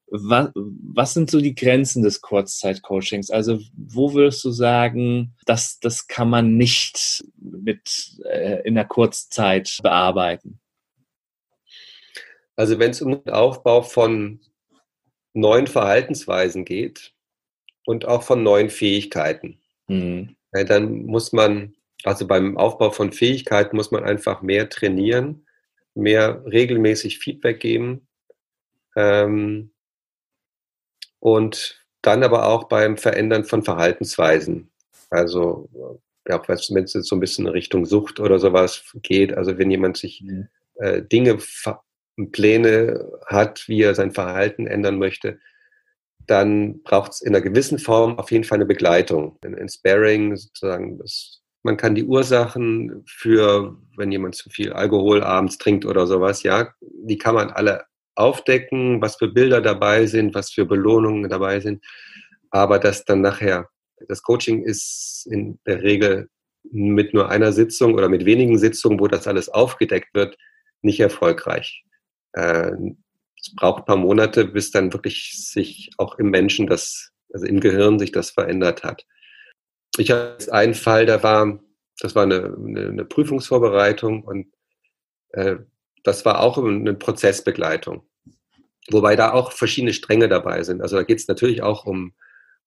was, was sind so die Grenzen des Kurzzeitcoachings? Also wo würdest du sagen, dass das kann man nicht mit äh, in der Kurzzeit bearbeiten? Also wenn es um den Aufbau von neuen Verhaltensweisen geht und auch von neuen Fähigkeiten, mhm. ja, dann muss man, also beim Aufbau von Fähigkeiten muss man einfach mehr trainieren, mehr regelmäßig Feedback geben. Ähm, und dann aber auch beim Verändern von Verhaltensweisen. Also, ja, wenn es jetzt so ein bisschen in Richtung Sucht oder sowas geht, also wenn jemand sich mhm. äh, Dinge, Pläne hat, wie er sein Verhalten ändern möchte, dann braucht es in einer gewissen Form auf jeden Fall eine Begleitung, ein, ein Sparing sozusagen. Das, man kann die Ursachen für, wenn jemand zu viel Alkohol abends trinkt oder sowas, ja, die kann man alle aufdecken, was für Bilder dabei sind, was für Belohnungen dabei sind. Aber das dann nachher, das Coaching ist in der Regel mit nur einer Sitzung oder mit wenigen Sitzungen, wo das alles aufgedeckt wird, nicht erfolgreich. Äh, es braucht ein paar Monate, bis dann wirklich sich auch im Menschen das, also im Gehirn sich das verändert hat. Ich hatte einen Fall, da war, das war eine, eine, eine Prüfungsvorbereitung und äh, das war auch eine Prozessbegleitung. Wobei da auch verschiedene Stränge dabei sind. Also da geht es natürlich auch um,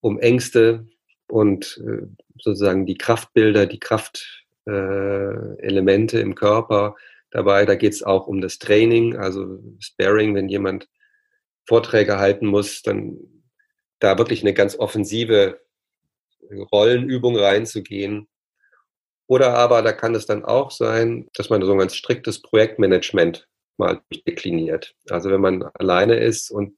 um Ängste und äh, sozusagen die Kraftbilder, die Kraftelemente äh, im Körper dabei. Da geht es auch um das Training, also Sparing, wenn jemand Vorträge halten muss, dann da wirklich eine ganz offensive Rollenübung reinzugehen oder aber da kann es dann auch sein, dass man so ein ganz striktes Projektmanagement mal dekliniert. Also wenn man alleine ist und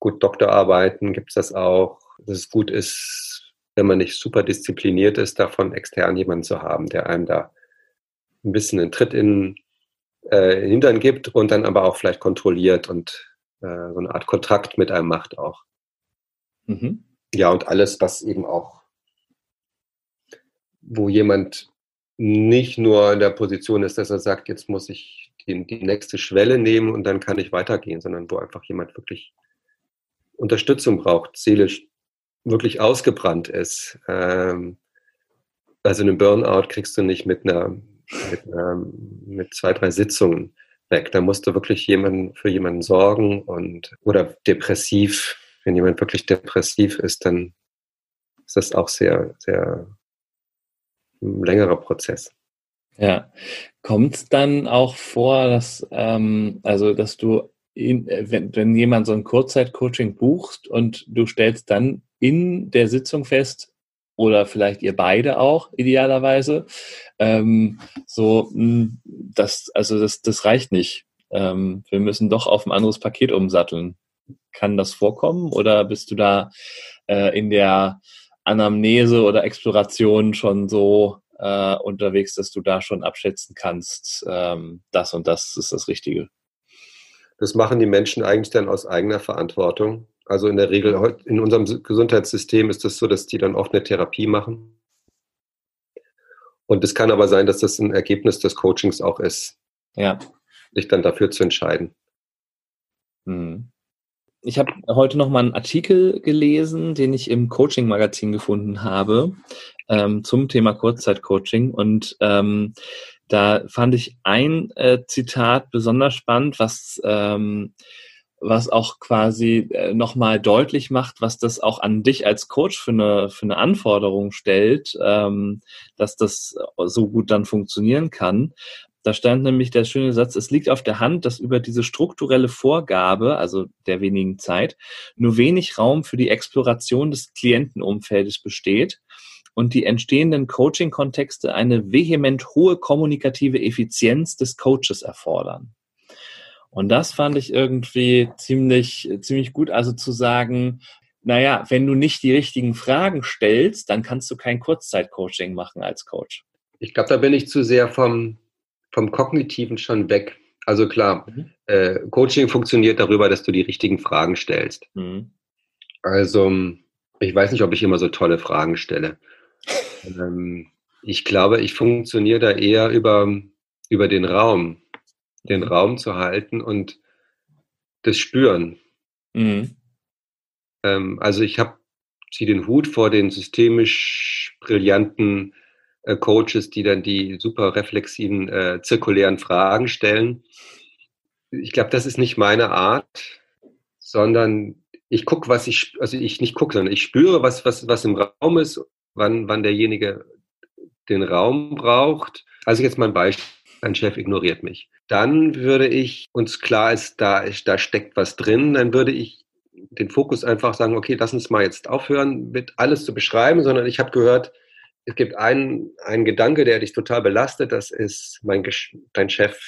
gut Doktorarbeiten gibt es das auch, dass es gut ist, wenn man nicht super diszipliniert ist, davon extern jemanden zu haben, der einem da ein bisschen einen Tritt in äh, Hintern gibt und dann aber auch vielleicht kontrolliert und äh, so eine Art Kontrakt mit einem macht auch. Mhm. Ja, und alles, was eben auch, wo jemand nicht nur in der Position ist, dass er sagt, jetzt muss ich die, die nächste Schwelle nehmen und dann kann ich weitergehen, sondern wo einfach jemand wirklich Unterstützung braucht, seelisch wirklich ausgebrannt ist. Ähm, also einen Burnout kriegst du nicht mit einer, mit, einer, mit zwei, drei Sitzungen weg. Da musst du wirklich jemanden für jemanden sorgen und oder depressiv. Wenn jemand wirklich depressiv ist, dann ist das auch sehr, sehr ein längerer Prozess. Ja. Kommt es dann auch vor, dass, ähm, also, dass du, in, wenn, wenn jemand so ein Kurzzeitcoaching buchst und du stellst dann in der Sitzung fest, oder vielleicht ihr beide auch idealerweise, ähm, so, hm, das, also das, das reicht nicht. Ähm, wir müssen doch auf ein anderes Paket umsatteln. Kann das vorkommen oder bist du da äh, in der Anamnese oder Exploration schon so äh, unterwegs, dass du da schon abschätzen kannst, ähm, das und das ist das Richtige. Das machen die Menschen eigentlich dann aus eigener Verantwortung. Also in der Regel, in unserem Gesundheitssystem ist es das so, dass die dann oft eine Therapie machen. Und es kann aber sein, dass das ein Ergebnis des Coachings auch ist. Ja. Sich dann dafür zu entscheiden. Hm ich habe heute noch mal einen Artikel gelesen, den ich im Coaching-Magazin gefunden habe ähm, zum Thema Kurzzeitcoaching und ähm, da fand ich ein äh, Zitat besonders spannend, was ähm, was auch quasi äh, nochmal deutlich macht, was das auch an dich als Coach für eine, für eine Anforderung stellt, ähm, dass das so gut dann funktionieren kann. Da stand nämlich der schöne Satz, es liegt auf der Hand, dass über diese strukturelle Vorgabe, also der wenigen Zeit, nur wenig Raum für die Exploration des Klientenumfeldes besteht und die entstehenden Coaching-Kontexte eine vehement hohe kommunikative Effizienz des Coaches erfordern. Und das fand ich irgendwie ziemlich, ziemlich gut, also zu sagen, naja, wenn du nicht die richtigen Fragen stellst, dann kannst du kein Kurzzeit-Coaching machen als Coach. Ich glaube, da bin ich zu sehr vom vom Kognitiven schon weg. Also klar, mhm. äh, Coaching funktioniert darüber, dass du die richtigen Fragen stellst. Mhm. Also ich weiß nicht, ob ich immer so tolle Fragen stelle. ähm, ich glaube, ich funktioniere da eher über, über den Raum, den. Raum zu halten und das Spüren. Mhm. Ähm, also ich habe ziehe den Hut vor den systemisch brillanten äh, Coaches, die dann die super reflexiven, äh, zirkulären Fragen stellen. Ich glaube, das ist nicht meine Art, sondern ich gucke, was ich, also ich nicht gucke, sondern ich spüre, was, was, was im Raum ist, wann, wann derjenige den Raum braucht. Also jetzt mal ein Beispiel. Ein Chef ignoriert mich. Dann würde ich, uns klar ist, da, da steckt was drin, dann würde ich den Fokus einfach sagen, okay, lass uns mal jetzt aufhören, mit alles zu beschreiben, sondern ich habe gehört, es gibt einen, einen Gedanke, der dich total belastet, das ist mein dein Chef,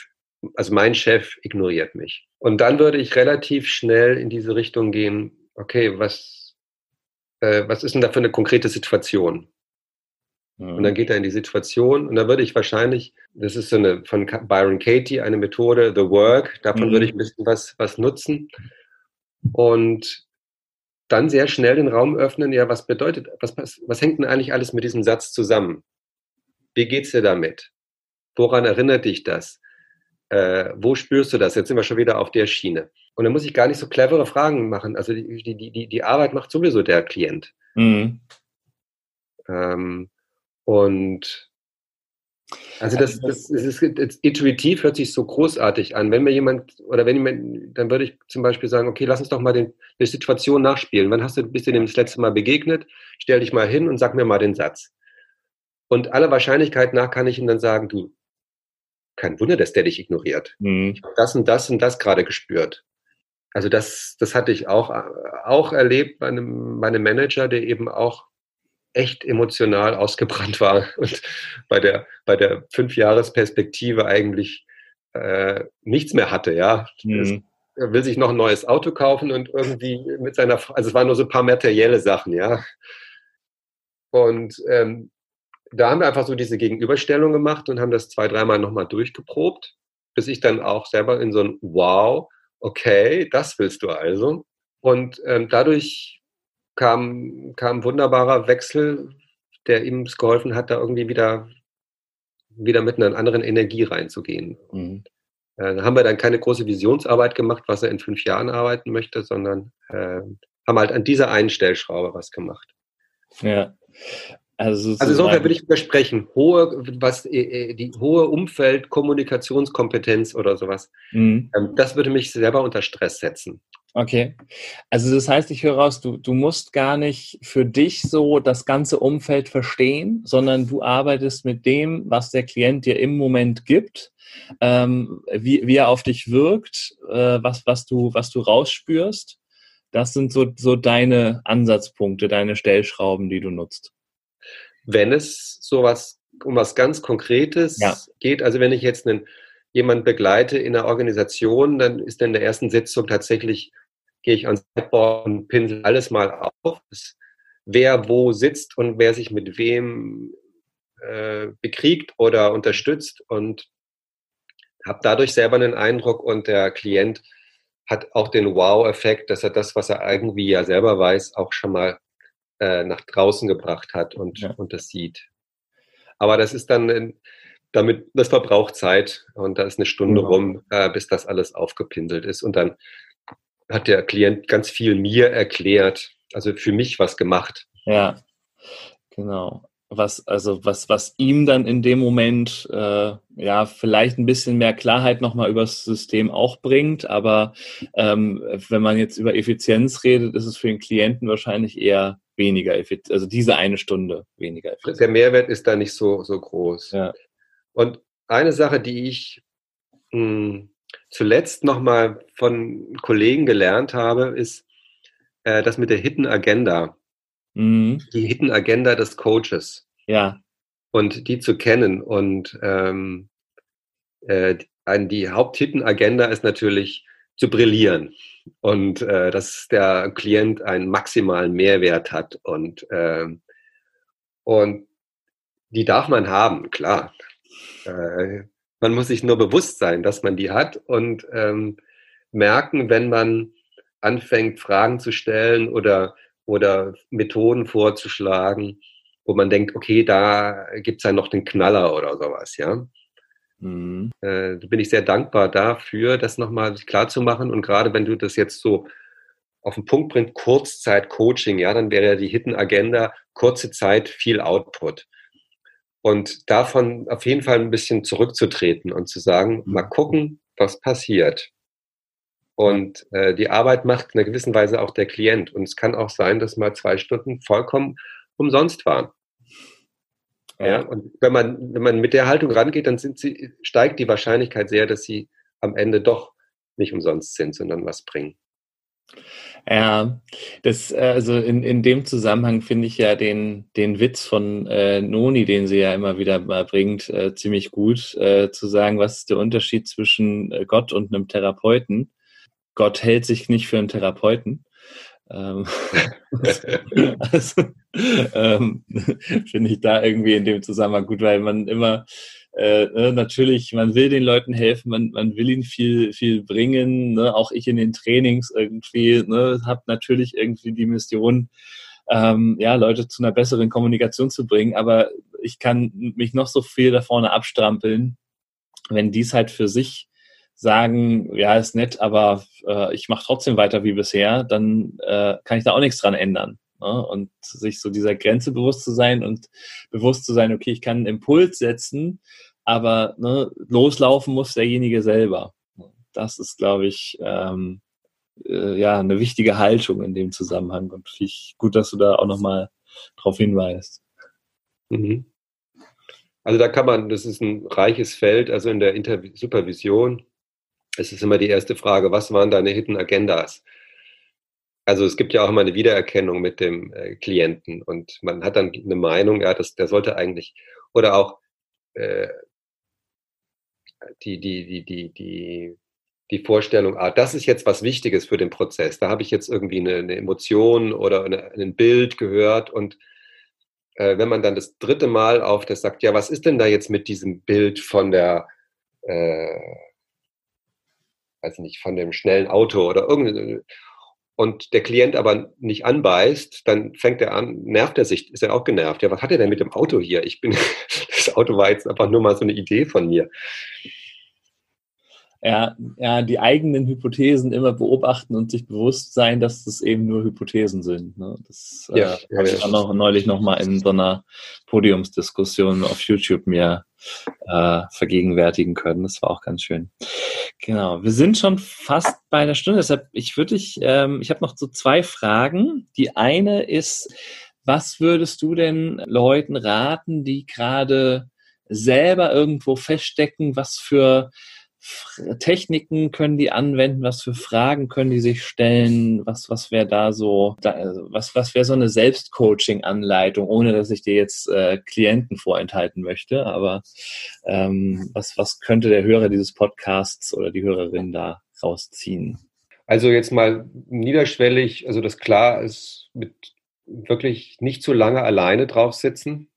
also mein Chef ignoriert mich. Und dann würde ich relativ schnell in diese Richtung gehen, okay, was, äh, was ist denn da für eine konkrete Situation? Mhm. Und dann geht er in die Situation und da würde ich wahrscheinlich, das ist so eine von Byron Katie, eine Methode, The Work, davon mhm. würde ich ein bisschen was, was nutzen. Und dann sehr schnell den Raum öffnen, ja, was bedeutet, was, was hängt denn eigentlich alles mit diesem Satz zusammen? Wie geht's dir damit? Woran erinnert dich das? Äh, wo spürst du das? Jetzt sind wir schon wieder auf der Schiene. Und dann muss ich gar nicht so clevere Fragen machen. Also die, die, die, die Arbeit macht sowieso der Klient. Mhm. Ähm, und also das, das, das ist, das intuitiv hört sich so großartig an. Wenn mir jemand oder wenn jemand, dann würde ich zum Beispiel sagen, okay, lass uns doch mal den, die Situation nachspielen. Wann hast du bist du dem das letzte Mal begegnet? Stell dich mal hin und sag mir mal den Satz. Und aller Wahrscheinlichkeit nach kann ich ihm dann sagen, du, kein Wunder, dass der dich ignoriert. Mhm. Ich habe das und das und das gerade gespürt. Also das, das hatte ich auch, auch erlebt bei einem, bei einem Manager, der eben auch echt emotional ausgebrannt war und bei der, bei der Fünfjahresperspektive eigentlich äh, nichts mehr hatte, ja. Mhm. Er will sich noch ein neues Auto kaufen und irgendwie mit seiner, also es waren nur so ein paar materielle Sachen, ja. Und ähm, da haben wir einfach so diese Gegenüberstellung gemacht und haben das zwei, dreimal nochmal durchgeprobt, bis ich dann auch selber in so ein Wow, okay, das willst du also. Und ähm, dadurch kam, kam ein wunderbarer Wechsel, der ihm geholfen hat, da irgendwie wieder, wieder mit einer anderen Energie reinzugehen. Mhm. Äh, da haben wir dann keine große Visionsarbeit gemacht, was er in fünf Jahren arbeiten möchte, sondern äh, haben halt an dieser einen Stellschraube was gemacht. Ja. Also, also insofern würde ich versprechen, hohe, was äh, äh, die hohe Umfeld-Kommunikationskompetenz oder sowas, mhm. ähm, das würde mich selber unter Stress setzen. Okay. Also das heißt, ich höre raus, du, du musst gar nicht für dich so das ganze Umfeld verstehen, sondern du arbeitest mit dem, was der Klient dir im Moment gibt, ähm, wie, wie er auf dich wirkt, äh, was, was, du, was du rausspürst. Das sind so, so deine Ansatzpunkte, deine Stellschrauben, die du nutzt. Wenn es sowas um was ganz Konkretes ja. geht, also wenn ich jetzt einen jemand begleite in einer Organisation, dann ist in der ersten Sitzung tatsächlich, gehe ich ans Whiteboard und pinsel alles mal auf, wer wo sitzt und wer sich mit wem äh, bekriegt oder unterstützt und habe dadurch selber einen Eindruck und der Klient hat auch den Wow-Effekt, dass er das, was er irgendwie ja selber weiß, auch schon mal äh, nach draußen gebracht hat und, ja. und das sieht. Aber das ist dann, damit, das verbraucht Zeit und da ist eine Stunde genau. rum, äh, bis das alles aufgepinselt ist. Und dann hat der Klient ganz viel mir erklärt, also für mich was gemacht. Ja, genau. Was, also was, was ihm dann in dem Moment äh, ja vielleicht ein bisschen mehr Klarheit nochmal über das System auch bringt, aber ähm, wenn man jetzt über Effizienz redet, ist es für den Klienten wahrscheinlich eher weniger effizient, also diese eine Stunde weniger effizient. Der Mehrwert ist da nicht so, so groß. Ja. Und eine Sache, die ich mh, hm, zuletzt nochmal von Kollegen gelernt habe, ist äh, das mit der Hidden Agenda. Mhm. Die Hidden Agenda des Coaches. Ja. Und die zu kennen. Und ähm, äh, die Haupt-Hidden Agenda ist natürlich zu brillieren und äh, dass der Klient einen maximalen Mehrwert hat und äh, und die darf man haben, klar. Äh, man muss sich nur bewusst sein, dass man die hat und ähm, merken, wenn man anfängt, Fragen zu stellen oder, oder Methoden vorzuschlagen, wo man denkt, okay, da gibt es ja noch den Knaller oder sowas, ja. Mhm. Äh, da bin ich sehr dankbar dafür, das nochmal klar zu machen. Und gerade wenn du das jetzt so auf den Punkt bringt, Kurzzeit-Coaching, ja, dann wäre ja die Hidden Agenda kurze Zeit, viel Output. Und davon auf jeden Fall ein bisschen zurückzutreten und zu sagen, mal gucken, was passiert. Und äh, die Arbeit macht in einer gewissen Weise auch der Klient. Und es kann auch sein, dass mal zwei Stunden vollkommen umsonst waren. Ja, und wenn man, wenn man mit der Haltung rangeht, dann sie, steigt die Wahrscheinlichkeit sehr, dass sie am Ende doch nicht umsonst sind, sondern was bringen. Ja, das, also in, in dem Zusammenhang finde ich ja den, den Witz von äh, Noni, den sie ja immer wieder mal bringt, äh, ziemlich gut, äh, zu sagen, was ist der Unterschied zwischen äh, Gott und einem Therapeuten. Gott hält sich nicht für einen Therapeuten. Ähm, also, ähm, finde ich da irgendwie in dem Zusammenhang gut, weil man immer äh, ne, natürlich, man will den Leuten helfen, man, man will ihnen viel, viel bringen. Ne? Auch ich in den Trainings irgendwie ne, habe natürlich irgendwie die Mission, ähm, ja, Leute zu einer besseren Kommunikation zu bringen. Aber ich kann mich noch so viel da vorne abstrampeln, wenn dies halt für sich sagen, ja, ist nett, aber äh, ich mache trotzdem weiter wie bisher, dann äh, kann ich da auch nichts dran ändern. Ne? Und sich so dieser Grenze bewusst zu sein und bewusst zu sein, okay, ich kann einen Impuls setzen, aber ne, loslaufen muss derjenige selber. Das ist, glaube ich, ähm, äh, ja, eine wichtige Haltung in dem Zusammenhang. Und ich gut, dass du da auch nochmal drauf hinweist. Mhm. Also da kann man, das ist ein reiches Feld, also in der Inter Supervision es ist immer die erste Frage, was waren deine Hidden Agendas? Also es gibt ja auch immer eine Wiedererkennung mit dem äh, Klienten und man hat dann eine Meinung, ja, das, der sollte eigentlich, oder auch äh, die, die, die, die, die, die Vorstellung, ah, das ist jetzt was Wichtiges für den Prozess. Da habe ich jetzt irgendwie eine, eine Emotion oder eine, ein Bild gehört und äh, wenn man dann das dritte Mal auf das sagt, ja, was ist denn da jetzt mit diesem Bild von der äh, weiß nicht, von dem schnellen Auto oder irgendwie und der Klient aber nicht anbeißt, dann fängt er an, nervt er sich, ist er auch genervt. Ja, was hat er denn mit dem Auto hier? Ich bin, das Auto war jetzt einfach nur mal so eine Idee von mir ja, ja, die eigenen Hypothesen immer beobachten und sich bewusst sein, dass das eben nur Hypothesen sind. Ne? Das äh, ja, äh, habe ich dann noch, neulich nochmal in so einer Podiumsdiskussion auf YouTube mir äh, vergegenwärtigen können. Das war auch ganz schön. Genau, wir sind schon fast bei einer Stunde, deshalb ich würde dich, ähm, ich habe noch so zwei Fragen. Die eine ist, was würdest du denn Leuten raten, die gerade selber irgendwo feststecken, was für Techniken können die anwenden? Was für Fragen können die sich stellen? Was, was wäre da so, also was, was wäre so eine Selbstcoaching-Anleitung, ohne dass ich dir jetzt äh, Klienten vorenthalten möchte? Aber ähm, was, was könnte der Hörer dieses Podcasts oder die Hörerin da rausziehen? Also jetzt mal niederschwellig, also das klar ist, mit wirklich nicht zu lange alleine drauf sitzen,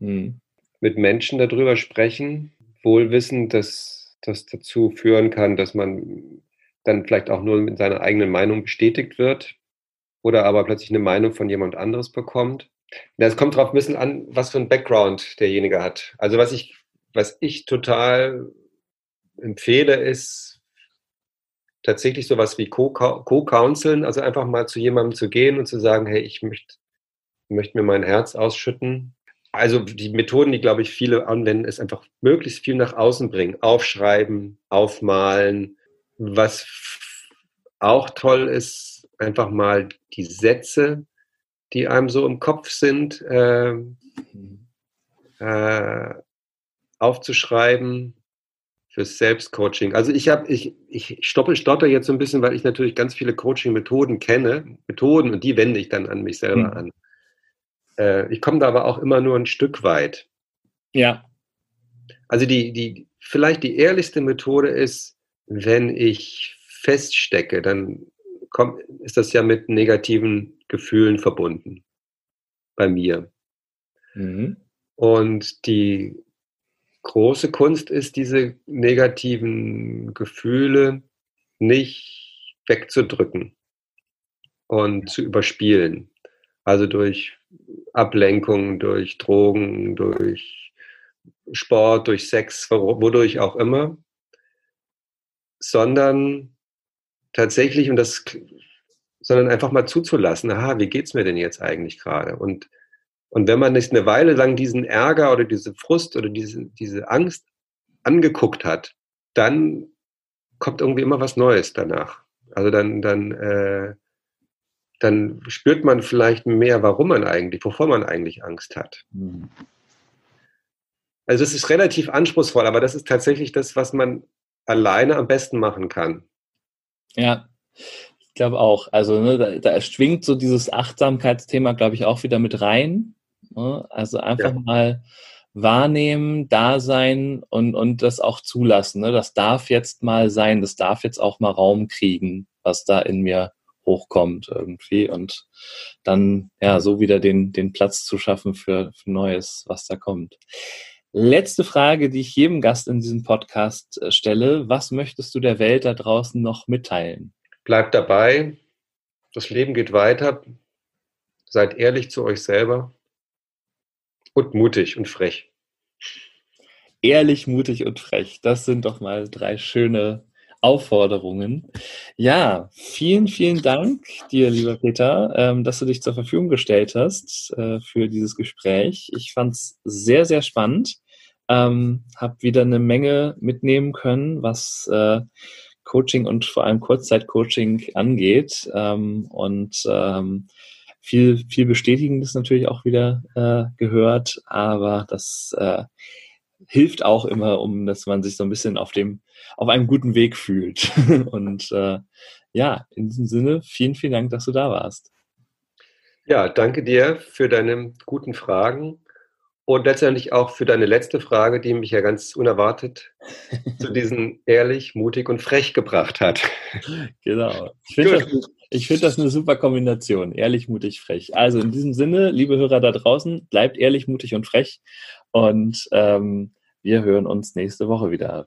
hm. mit Menschen darüber sprechen, wohl wissend, dass das dazu führen kann, dass man dann vielleicht auch nur mit seiner eigenen Meinung bestätigt wird oder aber plötzlich eine Meinung von jemand anderes bekommt. Es kommt darauf ein bisschen an, was für ein Background derjenige hat. Also was ich, was ich total empfehle, ist tatsächlich sowas wie Co-Counseln, also einfach mal zu jemandem zu gehen und zu sagen, hey, ich möchte, möchte mir mein Herz ausschütten also die Methoden, die, glaube ich, viele anwenden, ist einfach möglichst viel nach außen bringen. Aufschreiben, aufmalen. Was auch toll ist, einfach mal die Sätze, die einem so im Kopf sind, äh, äh, aufzuschreiben fürs Selbstcoaching. Also ich habe, ich, ich stoppe, stotter jetzt so ein bisschen, weil ich natürlich ganz viele Coaching-Methoden kenne, Methoden, und die wende ich dann an mich selber mhm. an. Äh, ich komme da aber auch immer nur ein Stück weit. Ja. Also die, die, vielleicht die ehrlichste Methode ist, wenn ich feststecke, dann kommt, ist das ja mit negativen Gefühlen verbunden. Bei mir. Mhm. Und die große Kunst ist, diese negativen Gefühle nicht wegzudrücken und zu überspielen. Also durch Ablenkung, durch Drogen, durch Sport, durch Sex, wodurch auch immer, sondern tatsächlich, und das sondern einfach mal zuzulassen, aha, wie geht's mir denn jetzt eigentlich gerade? Und, und wenn man nicht eine Weile lang diesen Ärger oder diese Frust oder diese, diese Angst angeguckt hat, dann kommt irgendwie immer was Neues danach. Also dann, dann, äh, dann spürt man vielleicht mehr, warum man eigentlich, wovor man eigentlich Angst hat. Mhm. Also es ist relativ anspruchsvoll, aber das ist tatsächlich das, was man alleine am besten machen kann. Ja, ich glaube auch. Also ne, da, da schwingt so dieses Achtsamkeitsthema, glaube ich, auch wieder mit rein. Ne? Also einfach ja. mal wahrnehmen, da sein und, und das auch zulassen. Ne? Das darf jetzt mal sein, das darf jetzt auch mal Raum kriegen, was da in mir hochkommt irgendwie und dann ja so wieder den, den Platz zu schaffen für, für Neues, was da kommt. Letzte Frage, die ich jedem Gast in diesem Podcast äh, stelle. Was möchtest du der Welt da draußen noch mitteilen? Bleibt dabei. Das Leben geht weiter. Seid ehrlich zu euch selber und mutig und frech. Ehrlich, mutig und frech. Das sind doch mal drei schöne Aufforderungen. Ja, vielen, vielen Dank dir, lieber Peter, ähm, dass du dich zur Verfügung gestellt hast äh, für dieses Gespräch. Ich fand es sehr, sehr spannend. Ähm, habe wieder eine Menge mitnehmen können, was äh, Coaching und vor allem Kurzzeitcoaching angeht. Ähm, und ähm, viel, viel Bestätigendes natürlich auch wieder äh, gehört, aber das äh, hilft auch immer, um dass man sich so ein bisschen auf dem, auf einem guten Weg fühlt. und äh, ja, in diesem Sinne, vielen, vielen Dank, dass du da warst. Ja, danke dir für deine guten Fragen und letztendlich auch für deine letzte Frage, die mich ja ganz unerwartet zu diesen ehrlich, mutig und frech gebracht hat. Genau. Ich finde das, find das eine super Kombination. Ehrlich, mutig, frech. Also in diesem Sinne, liebe Hörer da draußen, bleibt ehrlich, mutig und frech. Und ähm, wir hören uns nächste Woche wieder.